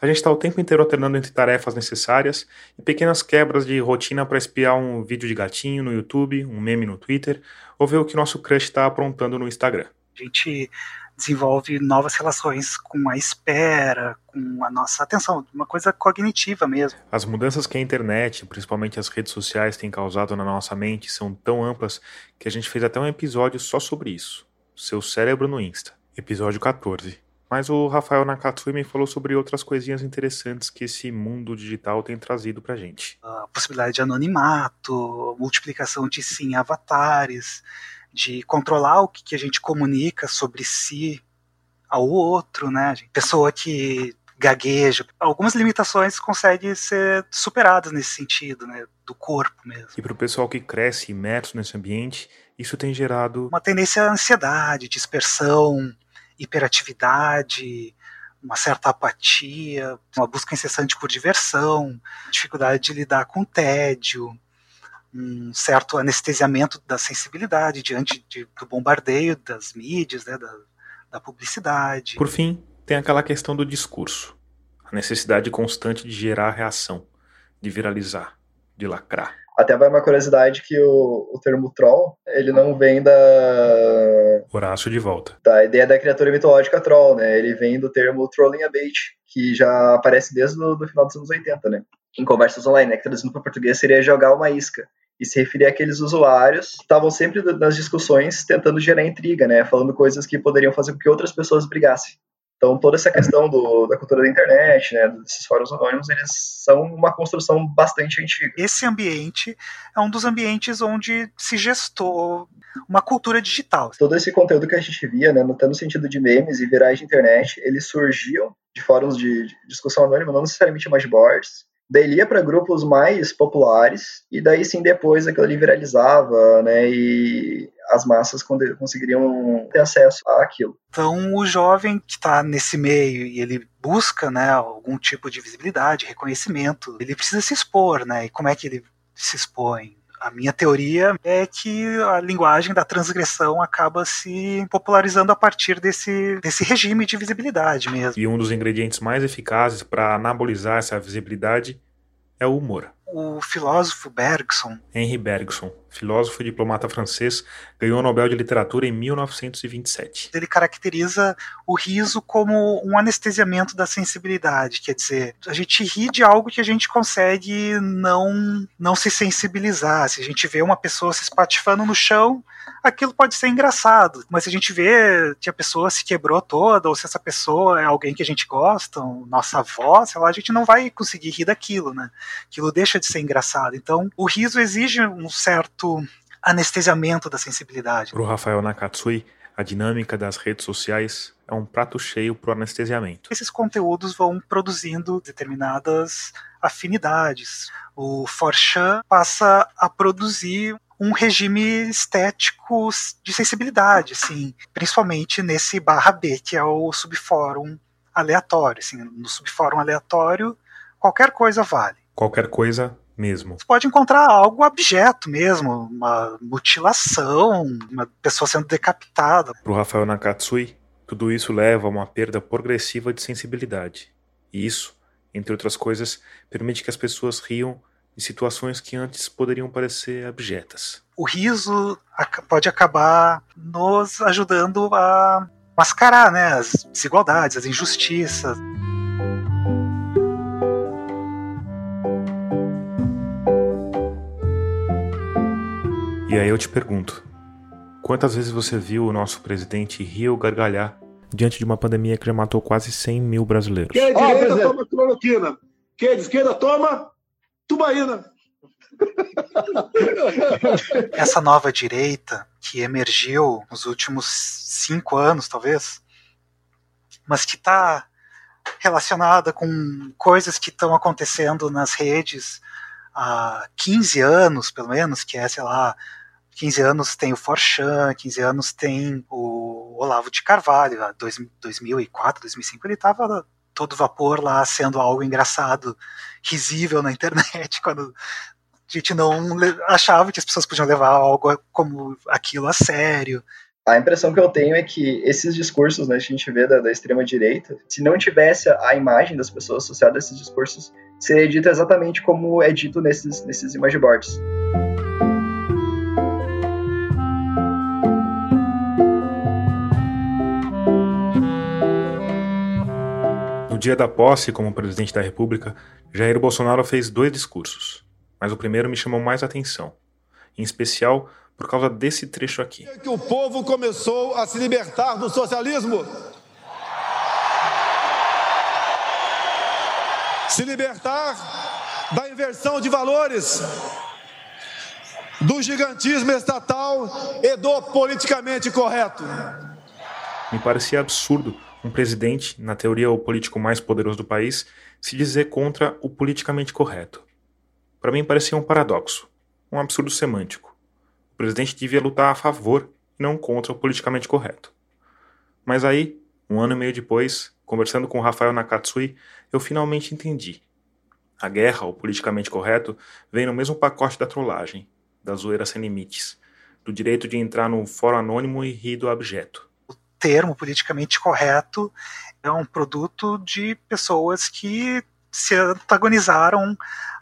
A gente está o tempo inteiro alternando entre tarefas necessárias e pequenas quebras de rotina para espiar um vídeo de gatinho no YouTube, um meme no Twitter, ou ver o que nosso crush está aprontando no Instagram. A gente desenvolve novas relações com a espera, com a nossa atenção, uma coisa cognitiva mesmo. As mudanças que a internet, principalmente as redes sociais, têm causado na nossa mente são tão amplas que a gente fez até um episódio só sobre isso. Seu cérebro no Insta, episódio 14. Mas o Rafael Nakatsui me falou sobre outras coisinhas interessantes que esse mundo digital tem trazido pra gente. A possibilidade de anonimato, multiplicação de sim avatares, de controlar o que a gente comunica sobre si ao outro, né? Pessoa que gagueja, algumas limitações conseguem ser superadas nesse sentido, né? Do corpo mesmo. E para o pessoal que cresce imerso nesse ambiente, isso tem gerado uma tendência à ansiedade, dispersão, hiperatividade, uma certa apatia, uma busca incessante por diversão, dificuldade de lidar com tédio, um certo anestesiamento da sensibilidade diante de, do bombardeio das mídias, né, da, da publicidade. Por fim, tem aquela questão do discurso, a necessidade constante de gerar reação, de viralizar, de lacrar. Até vai uma curiosidade que o, o termo troll, ele não vem da... Horácio de volta. Da ideia da criatura mitológica troll, né? Ele vem do termo trolling a bait, que já aparece desde o do final dos anos 80, né? Em conversas online, né? Que traduzindo para português seria jogar uma isca e se referia àqueles usuários que estavam sempre nas discussões tentando gerar intriga, né, falando coisas que poderiam fazer com que outras pessoas brigassem. Então, toda essa questão do, da cultura da internet, né, desses fóruns anônimos, eles são uma construção bastante antiga. Esse ambiente é um dos ambientes onde se gestou uma cultura digital. Todo esse conteúdo que a gente via, né, tanto no sentido de memes e virais de internet, eles surgiam de fóruns de, de discussão anônima, não necessariamente mais boards, Daí ele ia para grupos mais populares e daí sim depois aquilo ali viralizava, né? E as massas conseguiriam ter acesso àquilo. Então o jovem que está nesse meio e ele busca, né, algum tipo de visibilidade, reconhecimento, ele precisa se expor, né? E como é que ele se expõe? A minha teoria é que a linguagem da transgressão acaba se popularizando a partir desse, desse regime de visibilidade mesmo. E um dos ingredientes mais eficazes para anabolizar essa visibilidade é o humor. O filósofo Bergson, Henri Bergson, filósofo e diplomata francês, ganhou o Nobel de Literatura em 1927. Ele caracteriza o riso como um anestesiamento da sensibilidade, quer dizer, a gente ri de algo que a gente consegue não não se sensibilizar. Se a gente vê uma pessoa se espatifando no chão, aquilo pode ser engraçado, mas se a gente vê que a pessoa se quebrou toda, ou se essa pessoa é alguém que a gente gosta, nossa avó, sei lá, a gente não vai conseguir rir daquilo, né? Aquilo deixa de ser engraçado. Então, o riso exige um certo anestesiamento da sensibilidade. Para o Rafael Nakatsui, a dinâmica das redes sociais é um prato cheio para o anestesiamento. Esses conteúdos vão produzindo determinadas afinidades. O Forchan passa a produzir um regime estético de sensibilidade, assim, principalmente nesse barra B, que é o subfórum aleatório. Assim, no subfórum aleatório, qualquer coisa vale. Qualquer coisa mesmo. Você pode encontrar algo abjeto mesmo, uma mutilação, uma pessoa sendo decapitada. Para o Rafael Nakatsui, tudo isso leva a uma perda progressiva de sensibilidade. E isso, entre outras coisas, permite que as pessoas riam de situações que antes poderiam parecer abjetas. O riso pode acabar nos ajudando a mascarar né, as desigualdades, as injustiças. E aí eu te pergunto: quantas vezes você viu o nosso presidente rir ou gargalhar diante de uma pandemia que já matou quase 100 mil brasileiros? Quem é de direita oh, toma cloroquina, quem é de esquerda toma tubaína. (laughs) Essa nova direita que emergiu nos últimos cinco anos, talvez, mas que está relacionada com coisas que estão acontecendo nas redes há 15 anos, pelo menos, que é, sei lá, 15 anos tem o Forchan, 15 anos tem o Olavo de Carvalho, 2004, 2005 ele estava todo vapor lá sendo algo engraçado, risível na internet, (laughs) quando a gente não achava que as pessoas podiam levar algo como aquilo a sério. A impressão que eu tenho é que esses discursos, né, que a gente vê da, da extrema-direita, se não tivesse a imagem das pessoas associadas a esses discursos, seria dito exatamente como é dito nesses, nesses image boards. No dia da posse como presidente da República, Jair Bolsonaro fez dois discursos, mas o primeiro me chamou mais atenção, em especial por causa desse trecho aqui. Que o povo começou a se libertar do socialismo. Se libertar da inversão de valores, do gigantismo estatal e do politicamente correto. Me parecia absurdo um presidente, na teoria o político mais poderoso do país, se dizer contra o politicamente correto. Para mim parecia um paradoxo, um absurdo semântico. O presidente devia lutar a favor e não contra o politicamente correto. Mas aí, um ano e meio depois, conversando com Rafael Nakatsui, eu finalmente entendi. A guerra, o politicamente correto, vem no mesmo pacote da trollagem, da zoeira sem limites, do direito de entrar no fórum anônimo e rir do abjeto termo politicamente correto é um produto de pessoas que se antagonizaram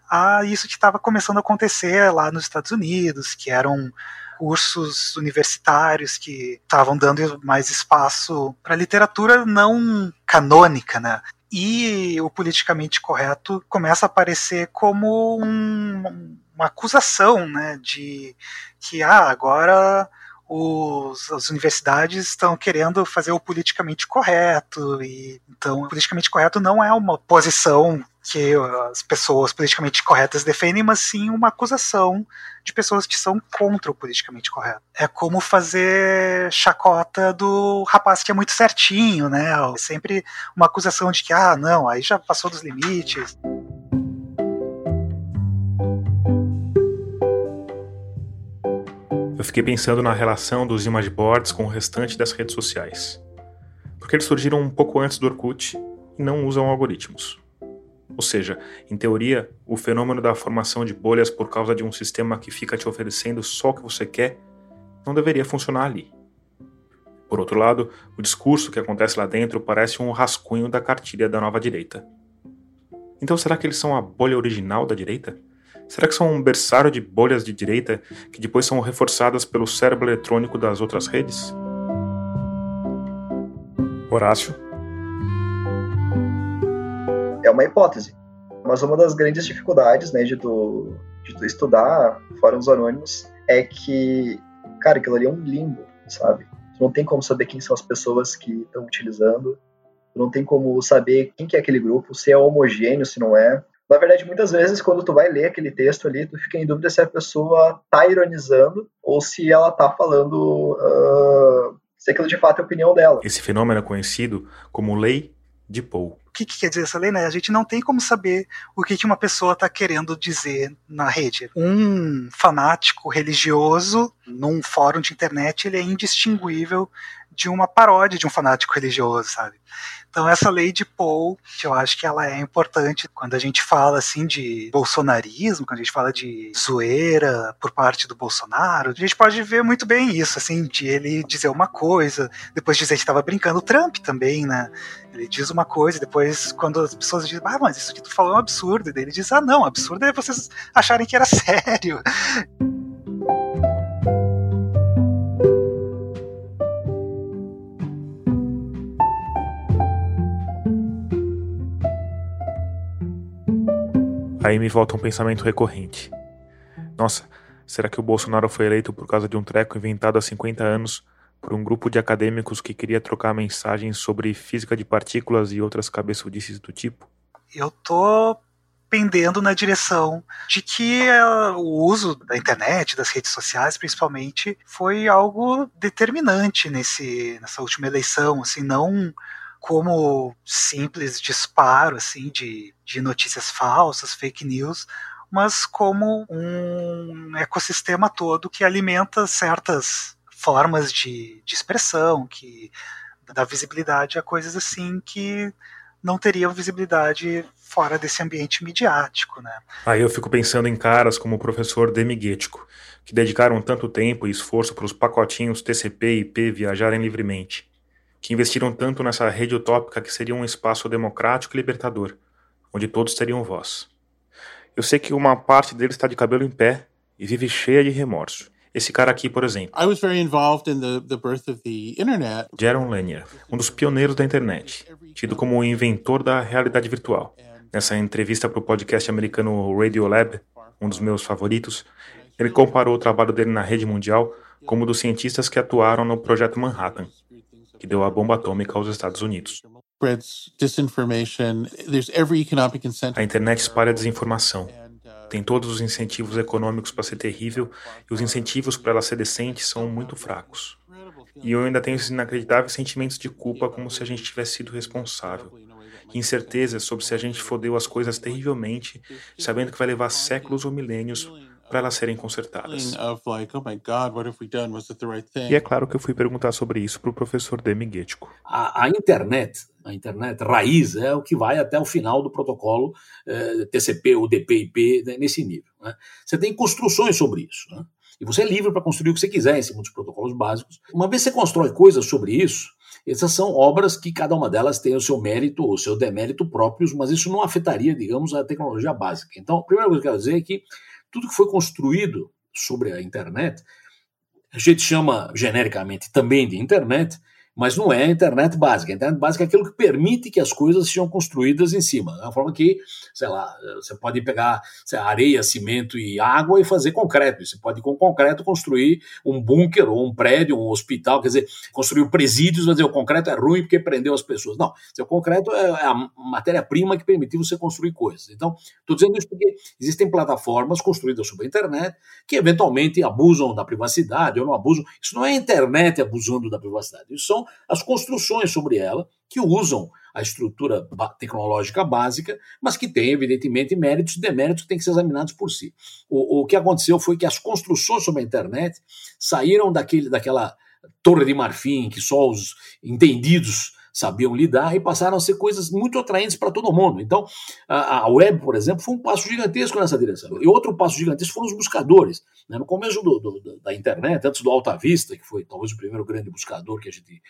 a isso que estava começando a acontecer lá nos Estados Unidos, que eram cursos universitários que estavam dando mais espaço para literatura não canônica, né? E o politicamente correto começa a aparecer como um, uma acusação, né, de que ah, agora os, as universidades estão querendo fazer o politicamente correto, e então o politicamente correto não é uma posição que as pessoas politicamente corretas defendem, mas sim uma acusação de pessoas que são contra o politicamente correto. É como fazer chacota do rapaz que é muito certinho, né? É sempre uma acusação de que, ah, não, aí já passou dos limites. Eu fiquei pensando na relação dos image boards com o restante das redes sociais. Porque eles surgiram um pouco antes do Orkut e não usam algoritmos. Ou seja, em teoria, o fenômeno da formação de bolhas por causa de um sistema que fica te oferecendo só o que você quer não deveria funcionar ali. Por outro lado, o discurso que acontece lá dentro parece um rascunho da cartilha da nova direita. Então será que eles são a bolha original da direita? Será que são um berçário de bolhas de direita que depois são reforçadas pelo cérebro eletrônico das outras redes? Horácio? É uma hipótese. Mas uma das grandes dificuldades né, de, tu, de tu estudar fóruns anônimos é que, cara, aquilo ali é um limbo, sabe? Tu não tem como saber quem são as pessoas que estão utilizando, tu não tem como saber quem que é aquele grupo, se é homogêneo, se não é. Na verdade, muitas vezes, quando tu vai ler aquele texto ali, tu fica em dúvida se a pessoa tá ironizando ou se ela tá falando uh, se aquilo de fato é a opinião dela. Esse fenômeno é conhecido como lei de Poe. O que, que, quer dizer essa lei, né? A gente não tem como saber o que, que uma pessoa está querendo dizer na rede. Um fanático religioso num fórum de internet ele é indistinguível de uma paródia de um fanático religioso, sabe? Então essa lei de que eu acho que ela é importante quando a gente fala assim de bolsonarismo, quando a gente fala de zoeira por parte do Bolsonaro, a gente pode ver muito bem isso, assim, de ele dizer uma coisa, depois dizer que estava brincando, o Trump também, né? Ele diz uma coisa, depois quando as pessoas dizem, ah, mas isso que tu falou é um absurdo, e daí ele diz, ah, não, absurdo é vocês acharem que era (laughs) sério. Aí me volta um pensamento recorrente. Nossa, será que o Bolsonaro foi eleito por causa de um treco inventado há 50 anos por um grupo de acadêmicos que queria trocar mensagens sobre física de partículas e outras cabeçudices do tipo? Eu tô pendendo na direção de que uh, o uso da internet, das redes sociais, principalmente, foi algo determinante nesse, nessa última eleição, assim, não como simples disparo assim de, de notícias falsas, fake news, mas como um ecossistema todo que alimenta certas formas de, de expressão, que dá visibilidade a coisas assim que não teriam visibilidade fora desse ambiente midiático, né? Aí eu fico pensando em caras como o professor Demiguetico, que dedicaram tanto tempo e esforço para os pacotinhos TCP e IP viajarem livremente que investiram tanto nessa rede utópica que seria um espaço democrático e libertador, onde todos teriam voz. Eu sei que uma parte deles está de cabelo em pé e vive cheia de remorso. Esse cara aqui, por exemplo. I was very involved in the, the birth of the internet. Jaron Lanier, um dos pioneiros da internet, tido como o inventor da realidade virtual. Nessa entrevista para o podcast americano Radiolab, um dos meus favoritos, ele comparou o trabalho dele na rede mundial como dos cientistas que atuaram no projeto Manhattan, que deu a bomba atômica aos Estados Unidos. A internet espalha desinformação. Tem todos os incentivos econômicos para ser terrível e os incentivos para ela ser decente são muito fracos. E eu ainda tenho esses inacreditáveis sentimentos de culpa como se a gente tivesse sido responsável. Incerteza sobre se a gente fodeu as coisas terrivelmente, sabendo que vai levar séculos ou milênios para elas serem consertadas. Oh e é claro que eu fui perguntar sobre isso para o professor Demiguetico. A, a, internet, a internet raiz é o que vai até o final do protocolo eh, TCP, UDP, IP, né, nesse nível. Né? Você tem construções sobre isso. Né? E você é livre para construir o que você quiser em cima dos protocolos básicos. Uma vez que você constrói coisas sobre isso, essas são obras que cada uma delas tem o seu mérito ou o seu demérito próprios, mas isso não afetaria, digamos, a tecnologia básica. Então, a primeira coisa que eu quero dizer é que tudo que foi construído sobre a internet, a gente chama genericamente também de internet, mas não é a internet básica. A internet básica é aquilo que permite que as coisas sejam construídas em cima. É uma forma que, sei lá, você pode pegar lá, areia, cimento e água e fazer concreto. Você pode, com concreto, construir um bunker ou um prédio, um hospital, quer dizer, construir presídios, mas o concreto é ruim porque prendeu as pessoas. Não, o concreto é a matéria-prima que permitiu você construir coisas. Então, estou dizendo isso porque existem plataformas construídas sobre a internet que eventualmente abusam da privacidade ou não abusam. Isso não é a internet abusando da privacidade, isso são as construções sobre ela que usam a estrutura tecnológica básica, mas que tem, evidentemente, méritos e deméritos que têm que ser examinados por si. O, o que aconteceu foi que as construções sobre a internet saíram daquele, daquela torre de marfim que só os entendidos sabiam lidar e passaram a ser coisas muito atraentes para todo mundo. Então, a, a, web, por exemplo, foi um passo gigantesco nessa direção. E outro passo gigantesco foram os buscadores. Né? No começo do, do, da internet, antes do Alta Vista, que foi talvez o primeiro grande buscador que a gente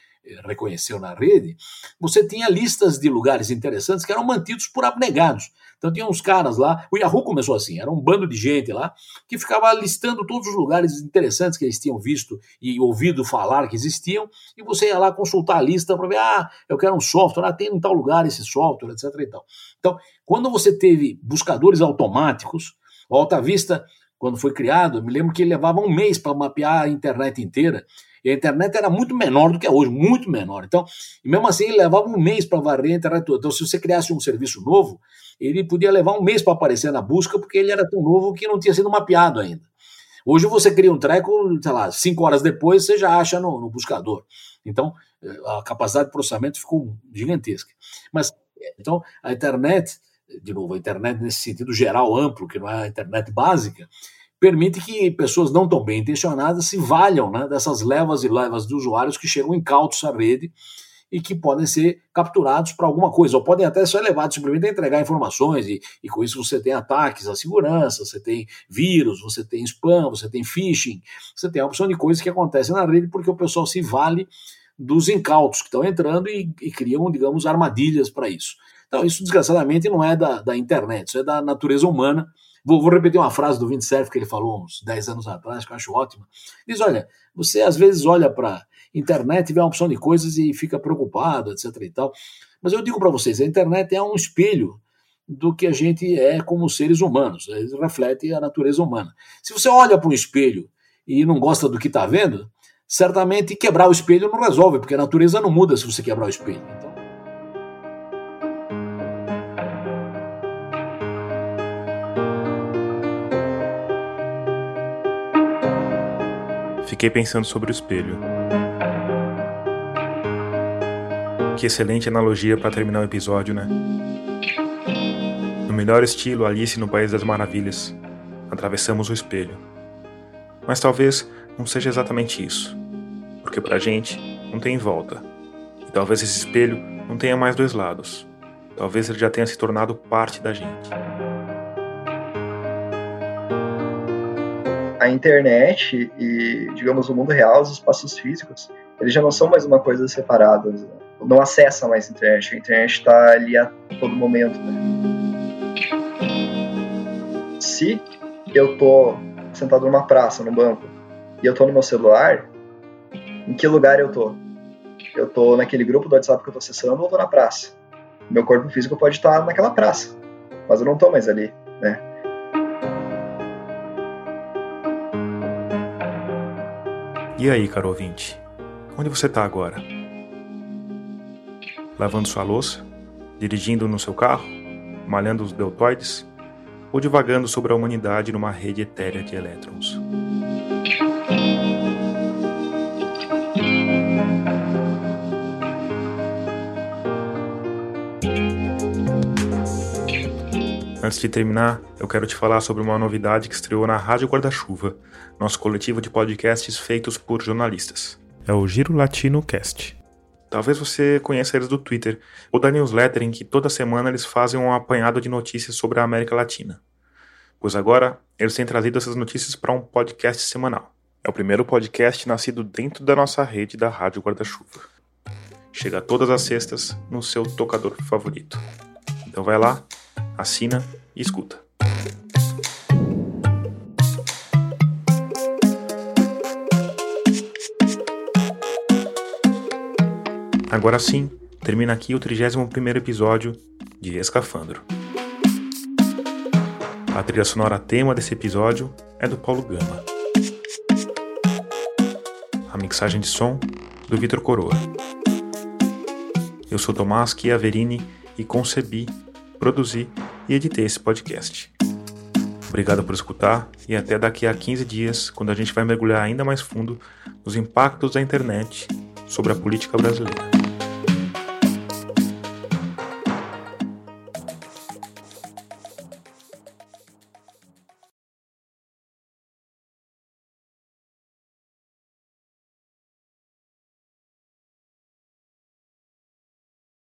reconheceu na rede, você tinha listas de lugares interessantes que eram mantidos por abnegados. Então tinha uns caras lá, o Yahoo começou assim, era um bando de gente lá que ficava listando todos os lugares interessantes que eles tinham visto e ouvido falar que existiam, e você ia lá consultar a lista para ver, ah, eu quero um software, ah, tem em tal lugar esse software, etc. E tal. Então, quando você teve buscadores automáticos, o Alta Vista, quando foi criado, me lembro que ele levava um mês para mapear a internet inteira. E a internet era muito menor do que é hoje, muito menor. Então, e mesmo assim, ele levava um mês para varrer a internet toda. Então, se você criasse um serviço novo, ele podia levar um mês para aparecer na busca, porque ele era tão novo que não tinha sido mapeado ainda. Hoje você cria um treco, sei lá, cinco horas depois você já acha no, no buscador. Então, a capacidade de processamento ficou gigantesca. Mas, então, a internet, de novo, a internet nesse sentido geral, amplo, que não é a internet básica, permite que pessoas não tão bem intencionadas se valham né, dessas levas e levas de usuários que chegam incautos à rede e que podem ser capturados para alguma coisa, ou podem até ser levados simplesmente a entregar informações, e, e, com isso você tem ataques à segurança, você tem vírus, você tem spam, você tem phishing, você tem uma opção de coisas que acontecem na rede porque o pessoal se vale dos incautos que estão entrando e, e criam, digamos, armadilhas para isso. Então, isso desgraçadamente não é da, da internet, isso é da natureza humana Vou, vou, repetir uma frase do Vint Cerf que ele falou uns 10 anos atrás, que eu acho ótima. Diz: olha, você às vezes olha para internet e vê uma opção de coisas e fica preocupado, etc. e tal. Mas eu digo para vocês: a internet é um espelho do que a gente é como seres humanos, ele reflete a natureza humana. Se você olha para um espelho e não gosta do que está vendo, certamente quebrar o espelho não resolve, porque a natureza não muda se você quebrar o espelho. Fiquei pensando sobre o espelho. Que excelente analogia para terminar o episódio, né? No melhor estilo Alice no País das Maravilhas, atravessamos o espelho. Mas talvez não seja exatamente isso, porque pra gente não tem volta. E talvez esse espelho não tenha mais dois lados. Talvez ele já tenha se tornado parte da gente. A internet e, digamos, o mundo real, os espaços físicos, eles já não são mais uma coisa separada. Né? Não acessa mais a internet. A internet está ali a todo momento. Né? Se eu tô sentado numa praça, num banco, e eu tô no meu celular, em que lugar eu tô? Eu tô naquele grupo do WhatsApp que eu tô acessando ou eu tô na praça? Meu corpo físico pode estar naquela praça, mas eu não tô mais ali, né? E aí, caro ouvinte? Onde você está agora? Lavando sua louça? Dirigindo no seu carro? Malhando os deltoides? Ou divagando sobre a humanidade numa rede etérea de elétrons? Antes de terminar, eu quero te falar sobre uma novidade que estreou na Rádio Guarda-Chuva, nosso coletivo de podcasts feitos por jornalistas. É o Giro Latino Cast. Talvez você conheça eles do Twitter ou da newsletter em que toda semana eles fazem um apanhado de notícias sobre a América Latina. Pois agora eles têm trazido essas notícias para um podcast semanal. É o primeiro podcast nascido dentro da nossa rede da Rádio Guarda-Chuva. Chega todas as sextas no seu tocador favorito. Então vai lá, assina e escuta. Agora sim, termina aqui o 31º episódio de Escafandro. A trilha sonora tema desse episódio é do Paulo Gama. A mixagem de som do Vitor Coroa. Eu sou Tomás Chiaverini e concebi, produzi e editei esse podcast. Obrigado por escutar e até daqui a 15 dias, quando a gente vai mergulhar ainda mais fundo nos impactos da internet sobre a política brasileira.